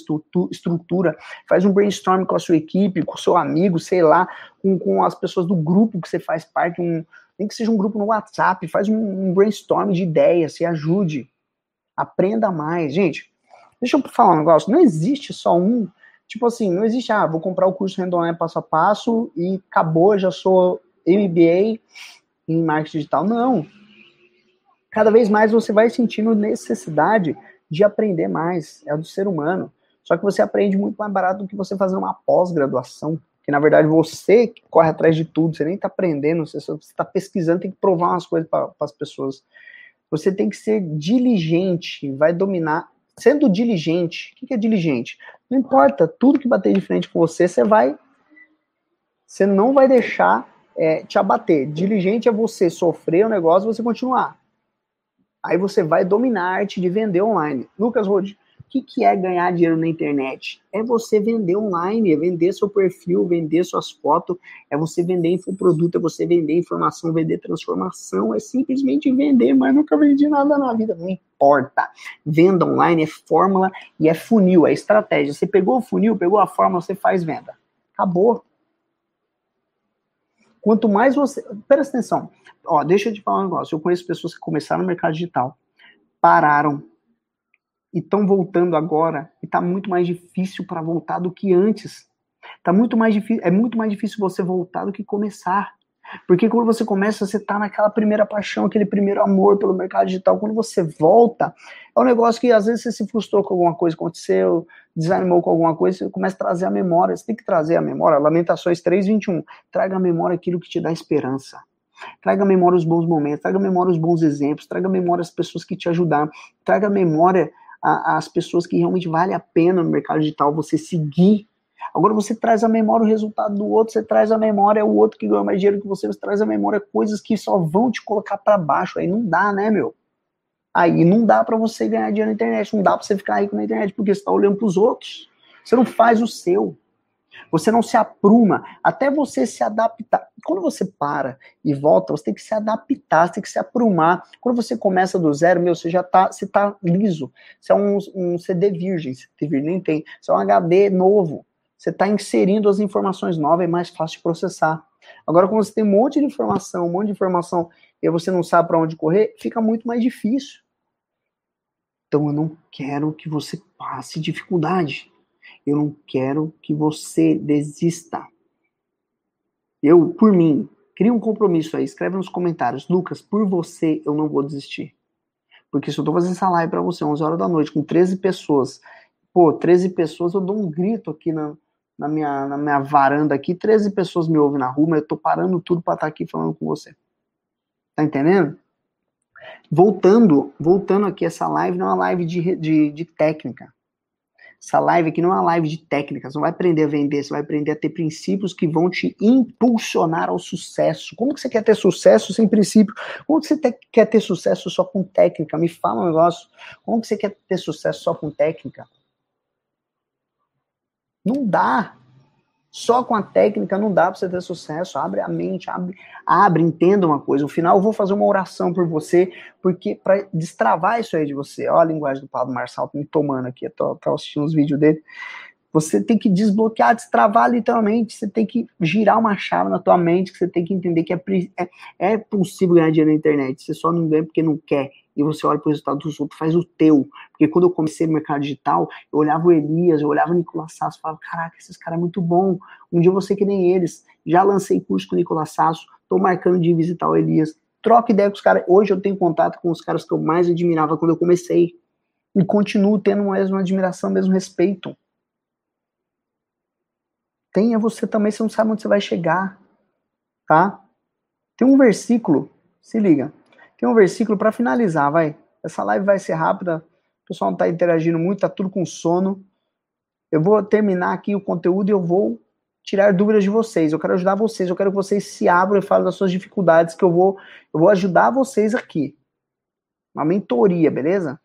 estrutura. Faz um brainstorm com a sua equipe, com o seu amigo, sei lá, com, com as pessoas do grupo que você faz parte, um, nem que seja um grupo no WhatsApp, faz um, um brainstorm de ideias, se ajude. Aprenda mais. Gente, deixa eu falar um negócio. Não existe só um Tipo assim, não existe, ah, vou comprar o curso Renda passo a passo e acabou, já sou MBA em marketing digital. Não. Cada vez mais você vai sentindo necessidade de aprender mais. É do ser humano. Só que você aprende muito mais barato do que você fazer uma pós-graduação. Que na verdade você que corre atrás de tudo, você nem está aprendendo, você está pesquisando, tem que provar umas coisas para as pessoas. Você tem que ser diligente, vai dominar sendo diligente. O que é diligente? Não importa, tudo que bater de frente com você, você vai. Você não vai deixar é, te abater. Diligente é você sofrer o negócio e você continuar. Aí você vai dominar a arte de vender online. Lucas o que, que é ganhar dinheiro na internet? É você vender online, é vender seu perfil, vender suas fotos, é você vender infoproduto, é você vender informação, vender transformação, é simplesmente vender, mas nunca vendi nada na vida, não importa. Venda online é fórmula e é funil, é estratégia. Você pegou o funil, pegou a fórmula, você faz venda. Acabou. Quanto mais você. Presta atenção. Ó, deixa eu te falar um negócio. Eu conheço pessoas que começaram no mercado digital, pararam, e estão voltando agora e está muito mais difícil para voltar do que antes. Tá muito mais difícil, é muito mais difícil você voltar do que começar. Porque quando você começa, você tá naquela primeira paixão, aquele primeiro amor pelo mercado digital. Quando você volta, é um negócio que às vezes você se frustrou com alguma coisa, aconteceu, desanimou com alguma coisa, você começa a trazer a memória. Você tem que trazer a memória. Lamentações 3:21. Traga a memória aquilo que te dá esperança. Traga a memória os bons momentos, traga a memória os bons exemplos, traga a memória as pessoas que te ajudaram, traga a memória a, as pessoas que realmente vale a pena no mercado digital você seguir. Agora você traz a memória o resultado do outro, você traz a memória o outro que ganha mais dinheiro que você, você traz a memória coisas que só vão te colocar para baixo. Aí não dá, né, meu? Aí não dá para você ganhar dinheiro na internet, não dá para você ficar rico na internet, porque você está olhando para os outros. Você não faz o seu. Você não se apruma até você se adaptar. Quando você para e volta, você tem que se adaptar, você tem que se aprumar. Quando você começa do zero, meu, você já tá, você tá liso. Você é um, um CD virgem, CD virgem nem tem. Você é um HD novo. Você está inserindo as informações novas, é mais fácil de processar. Agora, quando você tem um monte de informação, um monte de informação, e você não sabe para onde correr, fica muito mais difícil. Então, eu não quero que você passe dificuldade. Eu não quero que você desista. Eu, por mim, cria um compromisso aí, escreve nos comentários. Lucas, por você eu não vou desistir. Porque se eu tô fazendo essa live pra você, 11 horas da noite, com 13 pessoas, pô, 13 pessoas, eu dou um grito aqui na, na, minha, na minha varanda aqui, 13 pessoas me ouvem na rua, mas eu tô parando tudo para estar tá aqui falando com você. Tá entendendo? Voltando, voltando aqui, essa live não é uma live de, de, de técnica. Essa live aqui não é uma live de técnicas, não vai aprender a vender, você vai aprender a ter princípios que vão te impulsionar ao sucesso. Como que você quer ter sucesso sem princípio? Como que você te, quer ter sucesso só com técnica? Me fala um negócio. Como que você quer ter sucesso só com técnica? Não dá. Só com a técnica não dá para você ter sucesso. Abre a mente, abre, abre, entenda uma coisa. No final eu vou fazer uma oração por você, porque para destravar isso aí de você. Olha a linguagem do Pablo Marçal me tomando aqui, eu tô, tô assistindo os vídeos dele. Você tem que desbloquear, destravar literalmente. Você tem que girar uma chave na tua mente, que você tem que entender que é, é, é possível ganhar dinheiro na internet. Você só não ganha porque não quer. E você olha para o resultado dos outros, faz o teu. Porque quando eu comecei no mercado digital, eu olhava o Elias, eu olhava o Nicolas Sasso, falava, caraca, esses caras é muito bom. Um dia eu vou ser que nem eles. Já lancei curso com o Nicolas Sasso, tô marcando de visitar o Elias. Troca ideia com os caras. Hoje eu tenho contato com os caras que eu mais admirava quando eu comecei. E continuo tendo a mesma admiração, mesmo respeito tenha você também, você não sabe onde você vai chegar, tá? Tem um versículo, se liga. Tem um versículo para finalizar, vai. Essa live vai ser rápida. O pessoal não tá interagindo muito, tá tudo com sono. Eu vou terminar aqui o conteúdo e eu vou tirar dúvidas de vocês. Eu quero ajudar vocês, eu quero que vocês se abram e falem das suas dificuldades, que eu vou, eu vou ajudar vocês aqui. Uma mentoria, beleza?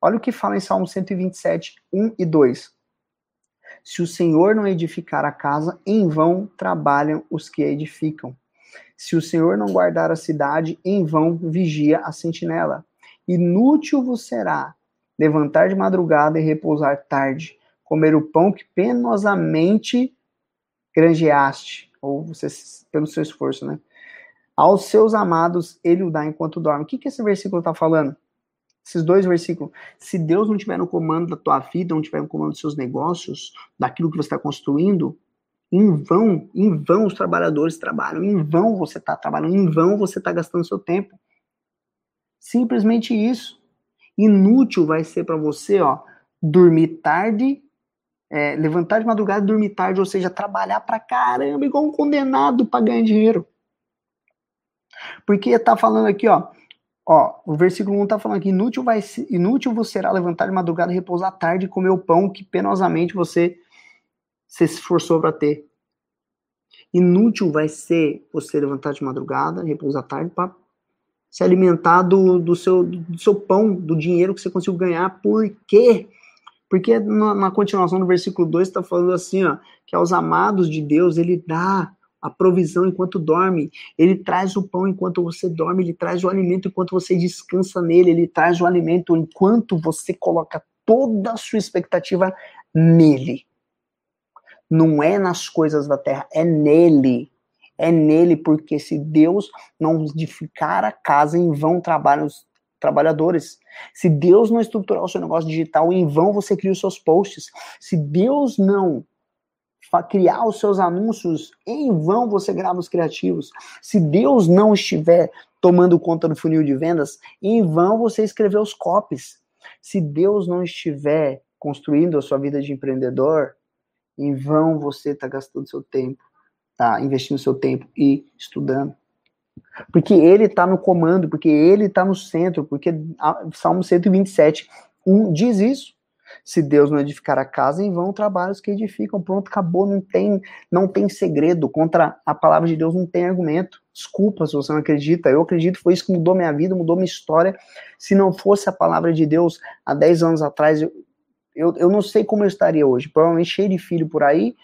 Olha o que fala em Salmo 127, 1 e 2. Se o Senhor não edificar a casa, em vão trabalham os que a edificam. Se o Senhor não guardar a cidade, em vão vigia a sentinela. Inútil vos será levantar de madrugada e repousar tarde, comer o pão que penosamente granjeaste, ou você, pelo seu esforço, né? Aos seus amados ele o dá enquanto dorme. O que, que esse versículo está falando? Esses dois versículos. Se Deus não estiver no comando da tua vida, não estiver no comando dos seus negócios, daquilo que você está construindo, em vão, em vão os trabalhadores trabalham, em vão você está trabalhando, em vão você está gastando seu tempo. Simplesmente isso. Inútil vai ser para você, ó, dormir tarde, é, levantar de madrugada e dormir tarde, ou seja, trabalhar pra caramba, igual um condenado para ganhar dinheiro. Porque tá falando aqui, ó, Ó, o versículo 1 está falando que inútil, vai, inútil você será levantar de madrugada, repousar tarde e comer o pão que penosamente você se esforçou para ter. Inútil vai ser você levantar de madrugada, repousar tarde para se alimentar do, do, seu, do seu pão, do dinheiro que você conseguiu ganhar. Por quê? Porque na, na continuação do versículo 2 está falando assim, ó, que aos amados de Deus ele dá a provisão enquanto dorme, ele traz o pão enquanto você dorme, ele traz o alimento enquanto você descansa nele, ele traz o alimento enquanto você coloca toda a sua expectativa nele. Não é nas coisas da terra, é nele. É nele, porque se Deus não edificar a casa, em vão trabalham os trabalhadores. Se Deus não estruturar o seu negócio digital, em vão você cria os seus posts. Se Deus não criar os seus anúncios, em vão você grava os criativos. Se Deus não estiver tomando conta do funil de vendas, em vão você escrever os copies. Se Deus não estiver construindo a sua vida de empreendedor, em vão você está gastando seu tempo, tá investindo seu tempo e estudando. Porque ele está no comando, porque ele está no centro, porque Salmo 127, 1 diz isso. Se Deus não edificar a casa, em vão trabalhos que edificam. Pronto, acabou, não tem, não tem segredo. Contra a palavra de Deus não tem argumento. Desculpa se você não acredita. Eu acredito foi isso que mudou minha vida, mudou minha história. Se não fosse a palavra de Deus há 10 anos atrás, eu, eu, eu não sei como eu estaria hoje. Provavelmente cheio de filho por aí,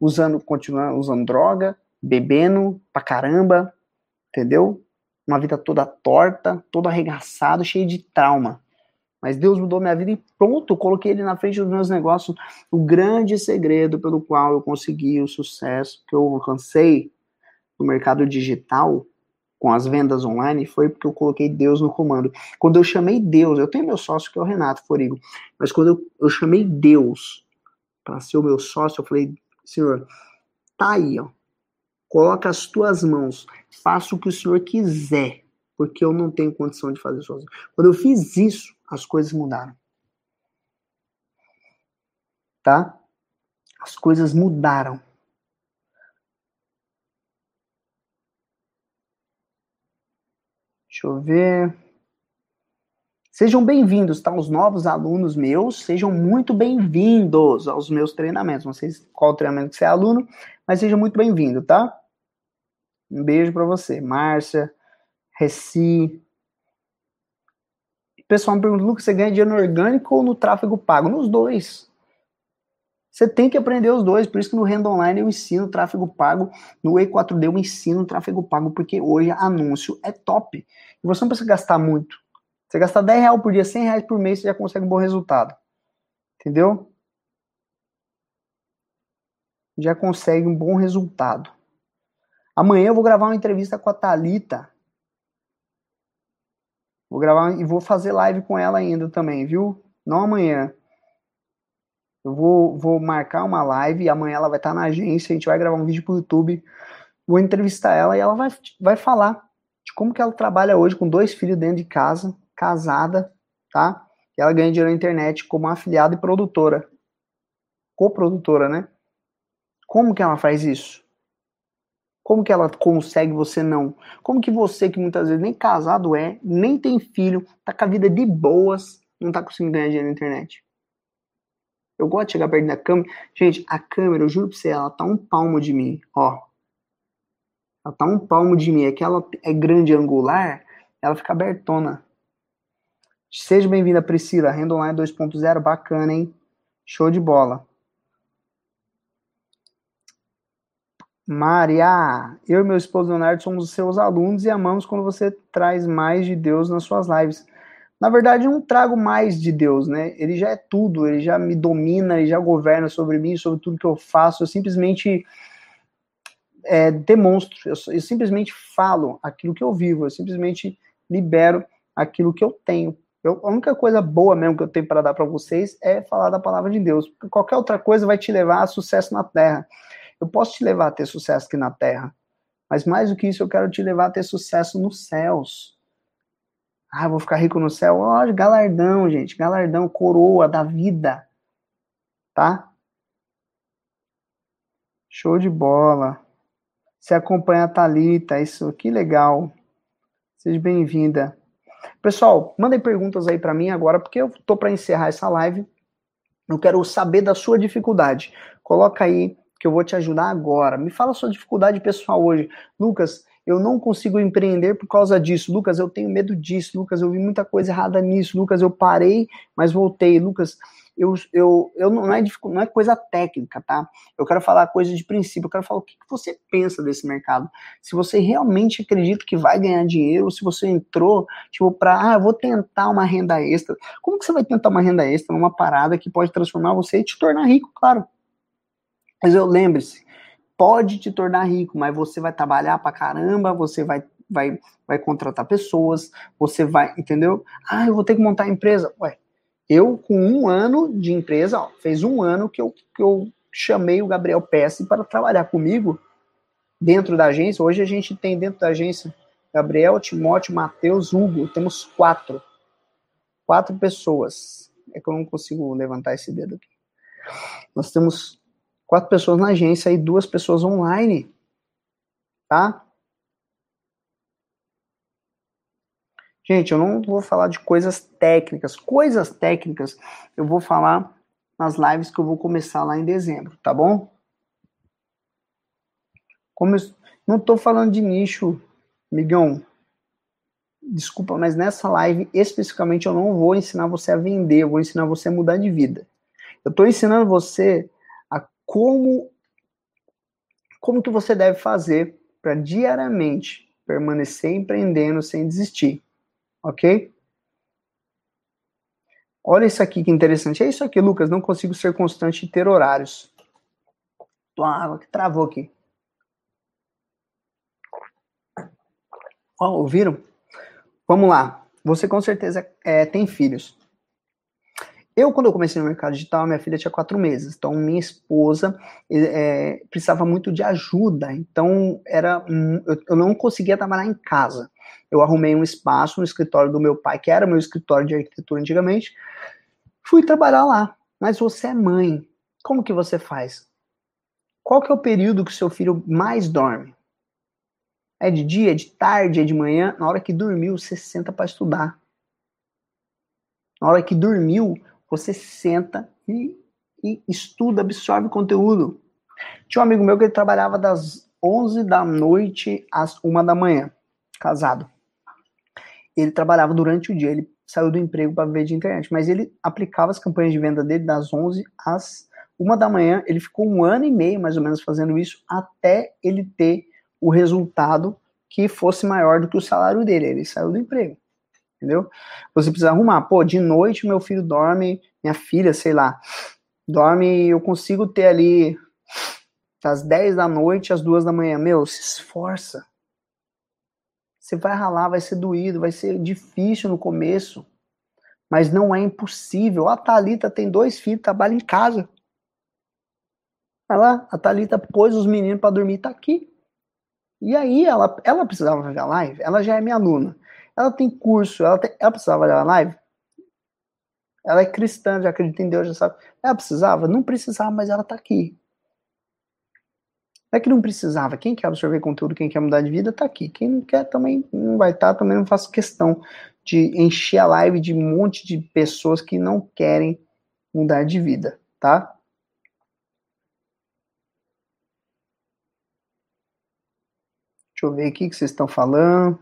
usando, continuando usando droga, bebendo pra caramba, entendeu? Uma vida toda torta, todo arregaçado, cheio de trauma. Mas Deus mudou minha vida e pronto, coloquei ele na frente dos meus negócios. O grande segredo pelo qual eu consegui o sucesso que eu alcancei no mercado digital com as vendas online foi porque eu coloquei Deus no comando. Quando eu chamei Deus, eu tenho meu sócio que é o Renato Forigo, mas quando eu, eu chamei Deus para ser o meu sócio, eu falei, Senhor, tá aí, ó. Coloca as tuas mãos, faça o que o Senhor quiser, porque eu não tenho condição de fazer sozinho. Quando eu fiz isso, as coisas mudaram. Tá? As coisas mudaram. Deixa eu ver. Sejam bem-vindos, tá? Os novos alunos meus, sejam muito bem-vindos aos meus treinamentos. Não sei qual treinamento que você é aluno, mas seja muito bem-vindo, tá? Um beijo para você, Márcia, Reci, pessoal me pergunta, Lucas, você ganha dinheiro no orgânico ou no tráfego pago? Nos dois. Você tem que aprender os dois, por isso que no Renda Online eu ensino tráfego pago, no E4D eu ensino tráfego pago, porque hoje anúncio é top. E você não precisa gastar muito. Você gastar 10 reais por dia, 100 reais por mês, você já consegue um bom resultado. Entendeu? já consegue um bom resultado. Amanhã eu vou gravar uma entrevista com a Talita. Vou gravar e vou fazer live com ela ainda também, viu? Não amanhã. Eu vou, vou marcar uma live e amanhã ela vai estar na agência. A gente vai gravar um vídeo pro YouTube. Vou entrevistar ela e ela vai, vai falar de como que ela trabalha hoje com dois filhos dentro de casa, casada, tá? E ela ganha dinheiro na internet como afiliada e produtora. Coprodutora, né? Como que ela faz isso? Como que ela consegue, você não? Como que você, que muitas vezes nem casado é, nem tem filho, tá com a vida de boas, não tá conseguindo ganhar dinheiro na internet? Eu gosto de chegar perto da câmera. Gente, a câmera, eu juro pra você, ela tá um palmo de mim, ó. Ela tá um palmo de mim. É que ela é grande angular, ela fica abertona. Seja bem-vinda, Priscila. Renda Online 2.0, bacana, hein? Show de bola. Maria, eu e meu esposo Leonardo somos os seus alunos e amamos quando você traz mais de Deus nas suas lives. Na verdade, eu não trago mais de Deus, né? Ele já é tudo, ele já me domina, ele já governa sobre mim, sobre tudo que eu faço. Eu simplesmente é, demonstro, eu, eu simplesmente falo aquilo que eu vivo, eu simplesmente libero aquilo que eu tenho. Eu, a única coisa boa mesmo que eu tenho para dar para vocês é falar da palavra de Deus. Porque qualquer outra coisa vai te levar a sucesso na terra. Eu posso te levar a ter sucesso aqui na terra, mas mais do que isso, eu quero te levar a ter sucesso nos céus. Ah, vou ficar rico no céu? Olha, galardão, gente. Galardão, coroa da vida. Tá? Show de bola. Você acompanha a Thalita, isso, que legal. Seja bem-vinda. Pessoal, mandem perguntas aí para mim agora, porque eu tô para encerrar essa live. Eu quero saber da sua dificuldade. Coloca aí que eu vou te ajudar agora. Me fala a sua dificuldade pessoal hoje. Lucas, eu não consigo empreender por causa disso. Lucas, eu tenho medo disso. Lucas, eu vi muita coisa errada nisso. Lucas, eu parei, mas voltei. Lucas, eu, eu, eu não, é, não é coisa técnica, tá? Eu quero falar coisa de princípio. Eu quero falar o que, que você pensa desse mercado. Se você realmente acredita que vai ganhar dinheiro, ou se você entrou, tipo, pra, ah, eu vou tentar uma renda extra. Como que você vai tentar uma renda extra numa parada que pode transformar você e te tornar rico, claro? Mas eu lembre-se, pode te tornar rico, mas você vai trabalhar pra caramba, você vai, vai, vai contratar pessoas, você vai, entendeu? Ah, eu vou ter que montar a empresa. Ué, eu com um ano de empresa, ó, fez um ano que eu, que eu chamei o Gabriel Pesce para trabalhar comigo dentro da agência. Hoje a gente tem dentro da agência Gabriel, Timóteo, Matheus, Hugo. Temos quatro. Quatro pessoas. É que eu não consigo levantar esse dedo aqui. Nós temos quatro pessoas na agência e duas pessoas online, tá? Gente, eu não vou falar de coisas técnicas. Coisas técnicas eu vou falar nas lives que eu vou começar lá em dezembro, tá bom? Como eu não tô falando de nicho, migão. Desculpa, mas nessa live especificamente eu não vou ensinar você a vender, eu vou ensinar você a mudar de vida. Eu tô ensinando você como como que você deve fazer para diariamente permanecer empreendendo sem desistir, ok? Olha isso aqui que interessante. É isso aqui, Lucas. Não consigo ser constante e ter horários. Tô a água que travou aqui. Ó, ouviram? Vamos lá. Você com certeza é, tem filhos. Eu, quando eu comecei no mercado digital, minha filha tinha quatro meses. Então, minha esposa é, precisava muito de ajuda. Então, era eu não conseguia trabalhar em casa. Eu arrumei um espaço no escritório do meu pai, que era meu escritório de arquitetura antigamente. Fui trabalhar lá. Mas você é mãe. Como que você faz? Qual que é o período que seu filho mais dorme? É de dia, é de tarde, é de manhã? Na hora que dormiu, você senta para estudar. Na hora que dormiu, você senta e, e estuda, absorve conteúdo. Tinha um amigo meu que ele trabalhava das 11 da noite às 1 da manhã, casado. Ele trabalhava durante o dia, ele saiu do emprego para viver de internet, mas ele aplicava as campanhas de venda dele das 11 às 1 da manhã. Ele ficou um ano e meio, mais ou menos, fazendo isso, até ele ter o resultado que fosse maior do que o salário dele. Ele saiu do emprego entendeu? Você precisa arrumar. Pô, de noite meu filho dorme, minha filha, sei lá, dorme, eu consigo ter ali das 10 da noite às 2 da manhã. Meu, se esforça. Você vai ralar, vai ser doído, vai ser difícil no começo. Mas não é impossível. A Thalita tem dois filhos, trabalha em casa. Ela, a Thalita pôs os meninos para dormir, tá aqui. E aí ela, ela precisava fazer a live, ela já é minha aluna. Ela tem curso, ela, tem, ela precisava fazer a live. Ela é cristã, já acredita em Deus, já sabe. Ela precisava? Não precisava, mas ela tá aqui. Não é que não precisava. Quem quer absorver conteúdo, quem quer mudar de vida, tá aqui. Quem não quer também não vai estar, tá, também não faço questão de encher a live de um monte de pessoas que não querem mudar de vida, tá? Deixa eu ver aqui o que vocês estão falando.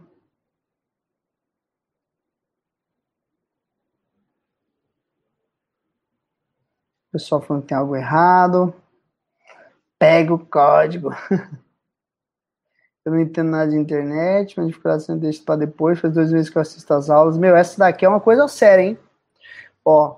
O pessoal falando que tem algo errado. Pega o código. eu não entendo nada de internet, mas dificuldade sempre deixo para depois. Faz dois meses que eu assisto as aulas. Meu, essa daqui é uma coisa séria, hein? Ó,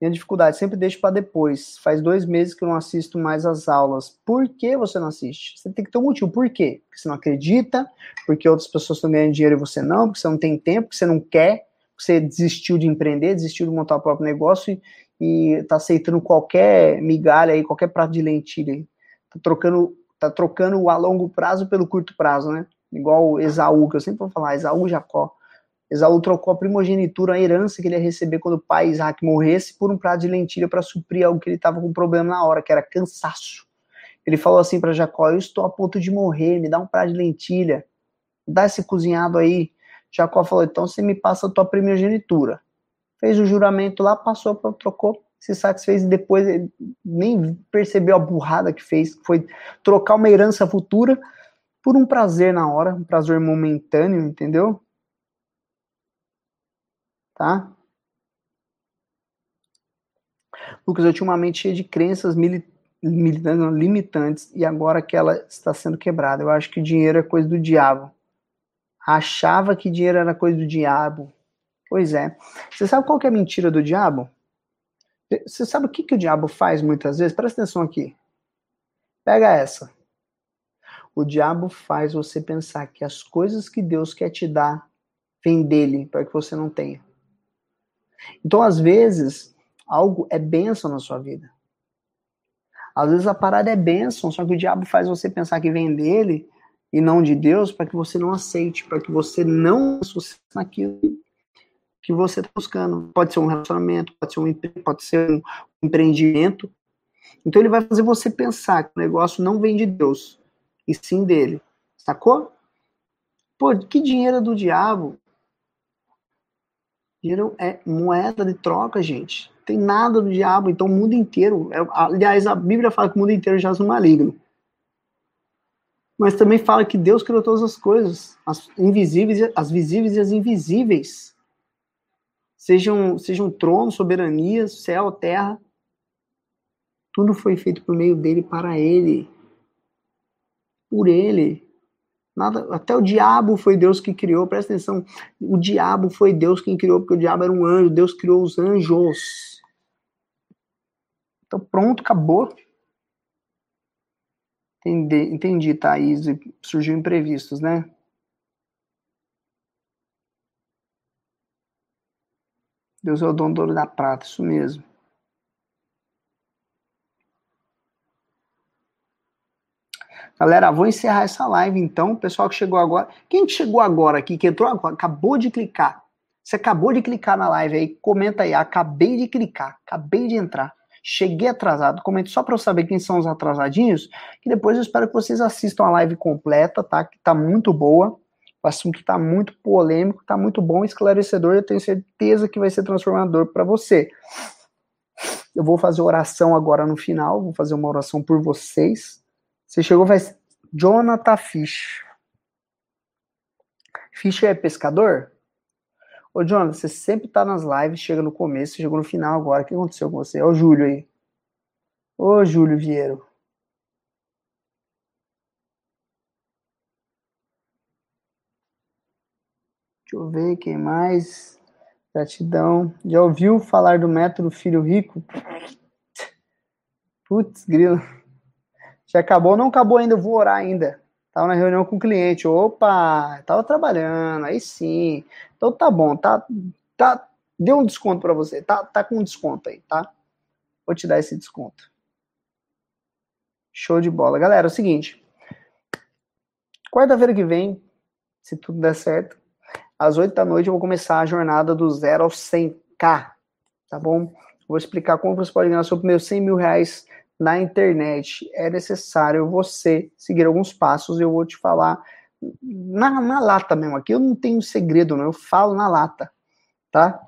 minha dificuldade, sempre deixo para depois. Faz dois meses que eu não assisto mais as aulas. Por que você não assiste? Você tem que ter um motivo. Por quê? Porque você não acredita, porque outras pessoas estão ganhando dinheiro e você não, porque você não tem tempo, porque você não quer, porque você desistiu de empreender, desistiu de montar o próprio negócio está aceitando qualquer migalha aí, qualquer prato de lentilha. Tá trocando, tá trocando a longo prazo pelo curto prazo, né? Igual Esaú, que eu sempre vou falar, Esaú Jacó. Esaú trocou a primogenitura, a herança que ele ia receber quando o pai Isaac morresse, por um prato de lentilha para suprir algo que ele estava com problema na hora, que era cansaço. Ele falou assim para Jacó: Eu estou a ponto de morrer, me dá um prato de lentilha, dá esse cozinhado aí. Jacó falou: Então você me passa a tua primogenitura. Fez o juramento lá, passou, trocou, se satisfez e depois nem percebeu a burrada que fez, que foi trocar uma herança futura por um prazer na hora, um prazer momentâneo, entendeu? tá? Lucas, eu tinha uma mente cheia de crenças limitantes e agora que ela está sendo quebrada. Eu acho que dinheiro é coisa do diabo. Achava que dinheiro era coisa do diabo. Pois é. Você sabe qual que é a mentira do diabo? Você sabe o que, que o diabo faz muitas vezes? Presta atenção aqui. Pega essa. O diabo faz você pensar que as coisas que Deus quer te dar vêm dele para que você não tenha. Então, às vezes, algo é bênção na sua vida. Às vezes a parada é bênção, só que o diabo faz você pensar que vem dele e não de Deus para que você não aceite, para que você não sucesso naquilo que você está buscando. Pode ser um relacionamento, pode ser um emprego, pode ser um empreendimento. Então ele vai fazer você pensar que o negócio não vem de Deus, e sim dele. Sacou? Pô, que dinheiro é do diabo? Dinheiro é moeda de troca, gente. Tem nada do diabo, então o mundo inteiro. É, aliás, a Bíblia fala que o mundo inteiro já é maligno. Mas também fala que Deus criou todas as coisas, as invisíveis, as visíveis e as invisíveis. Sejam, sejam trono, soberania, céu, terra. Tudo foi feito por meio dele, para ele. Por ele. Nada, até o diabo foi Deus que criou, presta atenção. O diabo foi Deus quem criou, porque o diabo era um anjo, Deus criou os anjos. Então pronto, acabou. Entendi, entendi Thaís. Surgiu imprevistos, né? Deus é o dono da prata, isso mesmo. Galera, vou encerrar essa live então. O pessoal que chegou agora. Quem chegou agora aqui, que entrou agora, acabou de clicar. Você acabou de clicar na live aí, comenta aí. Acabei de clicar, acabei de entrar. Cheguei atrasado. Comente só para eu saber quem são os atrasadinhos. E depois eu espero que vocês assistam a live completa, tá? Que tá muito boa. O assunto tá muito polêmico, tá muito bom, esclarecedor. Eu tenho certeza que vai ser transformador para você. Eu vou fazer oração agora no final. Vou fazer uma oração por vocês você chegou faz Jonathan Fish. Fish é pescador? Ô, Jonathan, você sempre tá nas lives, chega no começo, chegou no final agora. O que aconteceu com você? É o Júlio aí. Ô, Júlio Vieiro. Deixa eu ver quem mais. Gratidão. Já ouviu falar do método Filho Rico? Putz, grilo. Já acabou? Não acabou ainda, eu vou orar ainda. Tava na reunião com o cliente. Opa, tava trabalhando, aí sim. Então tá bom, tá, tá, deu um desconto para você. Tá, tá com um desconto aí, tá? Vou te dar esse desconto. Show de bola. Galera, é o seguinte. Quarta-feira que vem, se tudo der certo, às 8 da noite eu vou começar a jornada do zero ao 100k, tá bom? Vou explicar como você pode ganhar seu primeiro 100 mil reais na internet. É necessário você seguir alguns passos eu vou te falar na, na lata mesmo. Aqui eu não tenho segredo, não. Eu falo na lata, tá?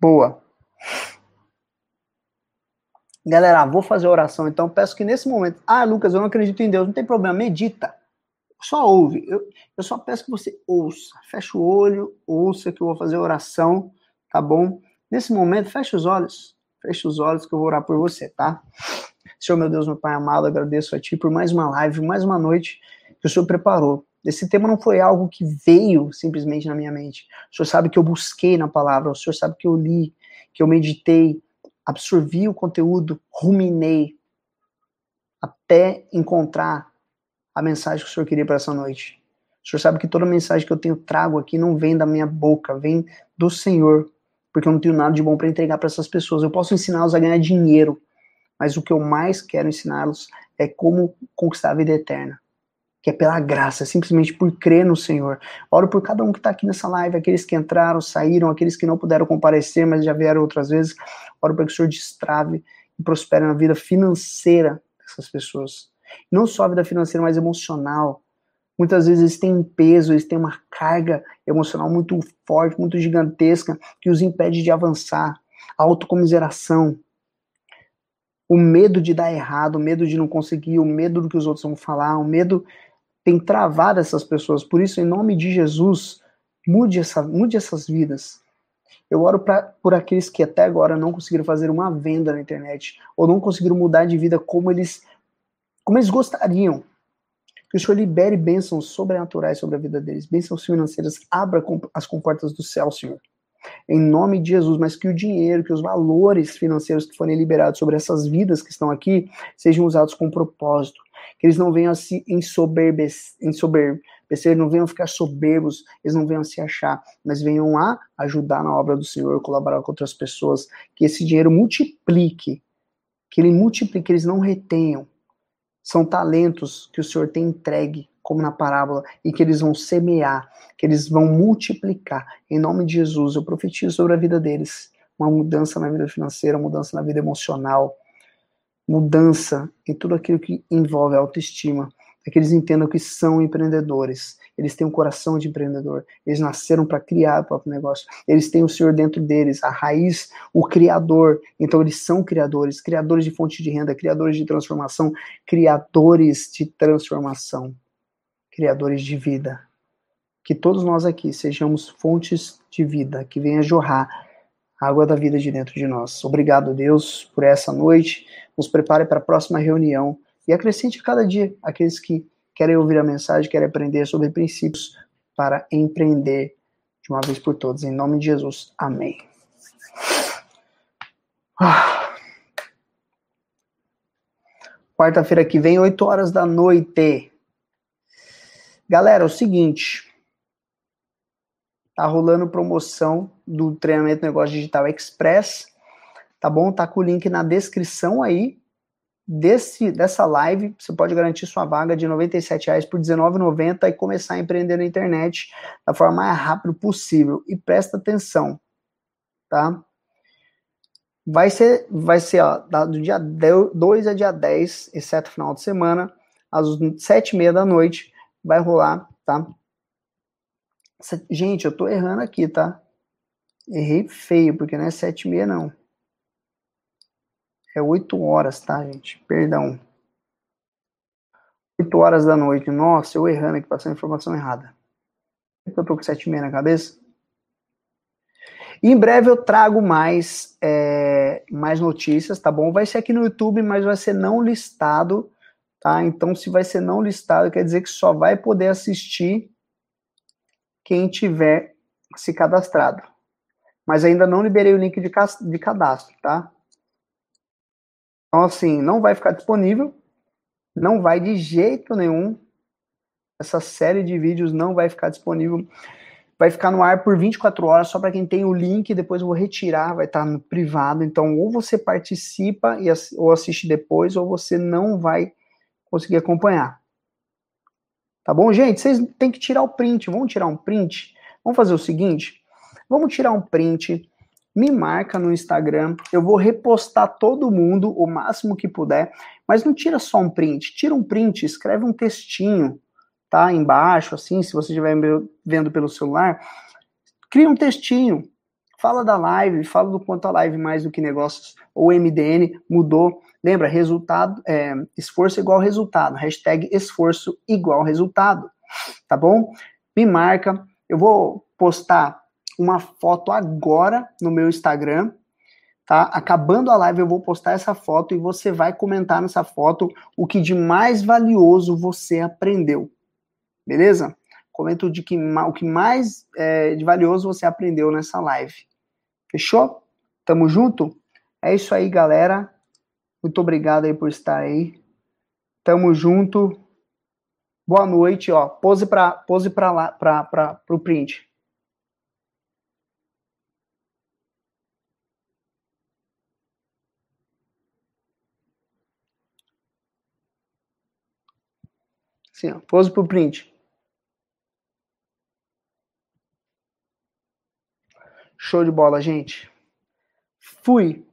Boa. Galera, vou fazer oração, então peço que nesse momento. Ah, Lucas, eu não acredito em Deus. Não tem problema, medita. Só ouve. Eu, eu só peço que você ouça. Feche o olho, ouça que eu vou fazer oração, tá bom? Nesse momento, feche os olhos. Feche os olhos que eu vou orar por você, tá? Senhor, meu Deus, meu Pai amado, agradeço a Ti por mais uma live, mais uma noite que o Senhor preparou. Esse tema não foi algo que veio simplesmente na minha mente. O Senhor sabe que eu busquei na palavra, o Senhor sabe que eu li, que eu meditei, absorvi o conteúdo, ruminei, até encontrar a mensagem que o Senhor queria para essa noite. O Senhor sabe que toda mensagem que eu tenho trago aqui não vem da minha boca, vem do Senhor, porque eu não tenho nada de bom para entregar para essas pessoas. Eu posso ensiná-los a ganhar dinheiro, mas o que eu mais quero ensiná-los é como conquistar a vida eterna que é pela graça, simplesmente por crer no Senhor. Oro por cada um que está aqui nessa live, aqueles que entraram, saíram, aqueles que não puderam comparecer, mas já vieram outras vezes. Oro para que o Senhor destrave e prospere na vida financeira dessas pessoas. Não só a vida financeira, mas emocional. Muitas vezes eles têm um peso, eles têm uma carga emocional muito forte, muito gigantesca, que os impede de avançar. A autocomiseração, o medo de dar errado, o medo de não conseguir, o medo do que os outros vão falar, o medo tem travado essas pessoas. Por isso, em nome de Jesus, mude, essa, mude essas vidas. Eu oro pra, por aqueles que até agora não conseguiram fazer uma venda na internet, ou não conseguiram mudar de vida como eles, como eles gostariam. Que o Senhor libere bênçãos sobrenaturais sobre a vida deles, bênçãos financeiras, abra as comportas do céu, Senhor. Em nome de Jesus, mas que o dinheiro, que os valores financeiros que forem liberados sobre essas vidas que estão aqui sejam usados com propósito, que eles não venham a se ensoberbecer, ensoberbecer, não venham a ficar soberbos, eles não venham a se achar, mas venham a ajudar na obra do Senhor, colaborar com outras pessoas, que esse dinheiro multiplique, que ele multiplique, que eles não retenham. São talentos que o Senhor tem entregue, como na parábola, e que eles vão semear, que eles vão multiplicar. Em nome de Jesus, eu profetizo sobre a vida deles uma mudança na vida financeira, mudança na vida emocional, mudança em tudo aquilo que envolve a autoestima, é que eles entendam que são empreendedores, eles têm um coração de empreendedor, eles nasceram para criar o próprio negócio, eles têm o Senhor dentro deles, a raiz, o Criador, então eles são criadores, criadores de fonte de renda, criadores de transformação, criadores de transformação, criadores de vida. Que todos nós aqui sejamos fontes de vida, que venha jorrar a água da vida de dentro de nós. Obrigado, Deus, por essa noite nos prepare para a próxima reunião e acrescente cada dia aqueles que querem ouvir a mensagem, querem aprender sobre princípios para empreender de uma vez por todas. Em nome de Jesus. Amém. Ah. Quarta-feira que vem, 8 horas da noite. Galera, é o seguinte. Tá rolando promoção do treinamento Negócio Digital Express tá bom? Tá com o link na descrição aí desse, dessa live. Você pode garantir sua vaga de R$ 97,00 por R$19,90 e começar a empreender na internet da forma mais rápida possível. E presta atenção, tá? Vai ser, vai ser ó, do dia 2 a dia 10, exceto final de semana, às 7h30 da noite, vai rolar, tá? Gente, eu tô errando aqui, tá? Errei feio, porque não é 7h30 não. É 8 horas, tá, gente? Perdão. 8 horas da noite. Nossa, eu errando aqui, passando informação errada. Eu tô com 7 e meia na cabeça. E em breve eu trago mais, é, mais notícias, tá bom? Vai ser aqui no YouTube, mas vai ser não listado, tá? Então, se vai ser não listado, quer dizer que só vai poder assistir quem tiver se cadastrado. Mas ainda não liberei o link de cadastro, tá? Então, assim, não vai ficar disponível, não vai de jeito nenhum. Essa série de vídeos não vai ficar disponível. Vai ficar no ar por 24 horas, só para quem tem o link, depois eu vou retirar, vai estar no privado. Então, ou você participa e, ou assiste depois, ou você não vai conseguir acompanhar. Tá bom, gente? Vocês têm que tirar o print. Vamos tirar um print? Vamos fazer o seguinte: vamos tirar um print, me marca no Instagram, eu vou repostar todo mundo o máximo que puder, mas não tira só um print, tira um print, escreve um textinho, tá? Embaixo, assim, se você estiver vendo pelo celular, cria um textinho, fala da live, fala do quanto a live mais do que negócios ou MDN mudou. Lembra, resultado, é, esforço igual resultado, hashtag esforço igual resultado, tá bom? Me marca, eu vou postar uma foto agora no meu Instagram, tá? Acabando a live eu vou postar essa foto e você vai comentar nessa foto o que de mais valioso você aprendeu, beleza? Comenta o, de que, o que mais é, de valioso você aprendeu nessa live. Fechou? Tamo junto? É isso aí, galera. Muito obrigado aí por estar aí. Tamo junto. Boa noite, ó. Pose para pose para lá para para pro print. Sim, ó, pose pro print. Show de bola, gente. Fui.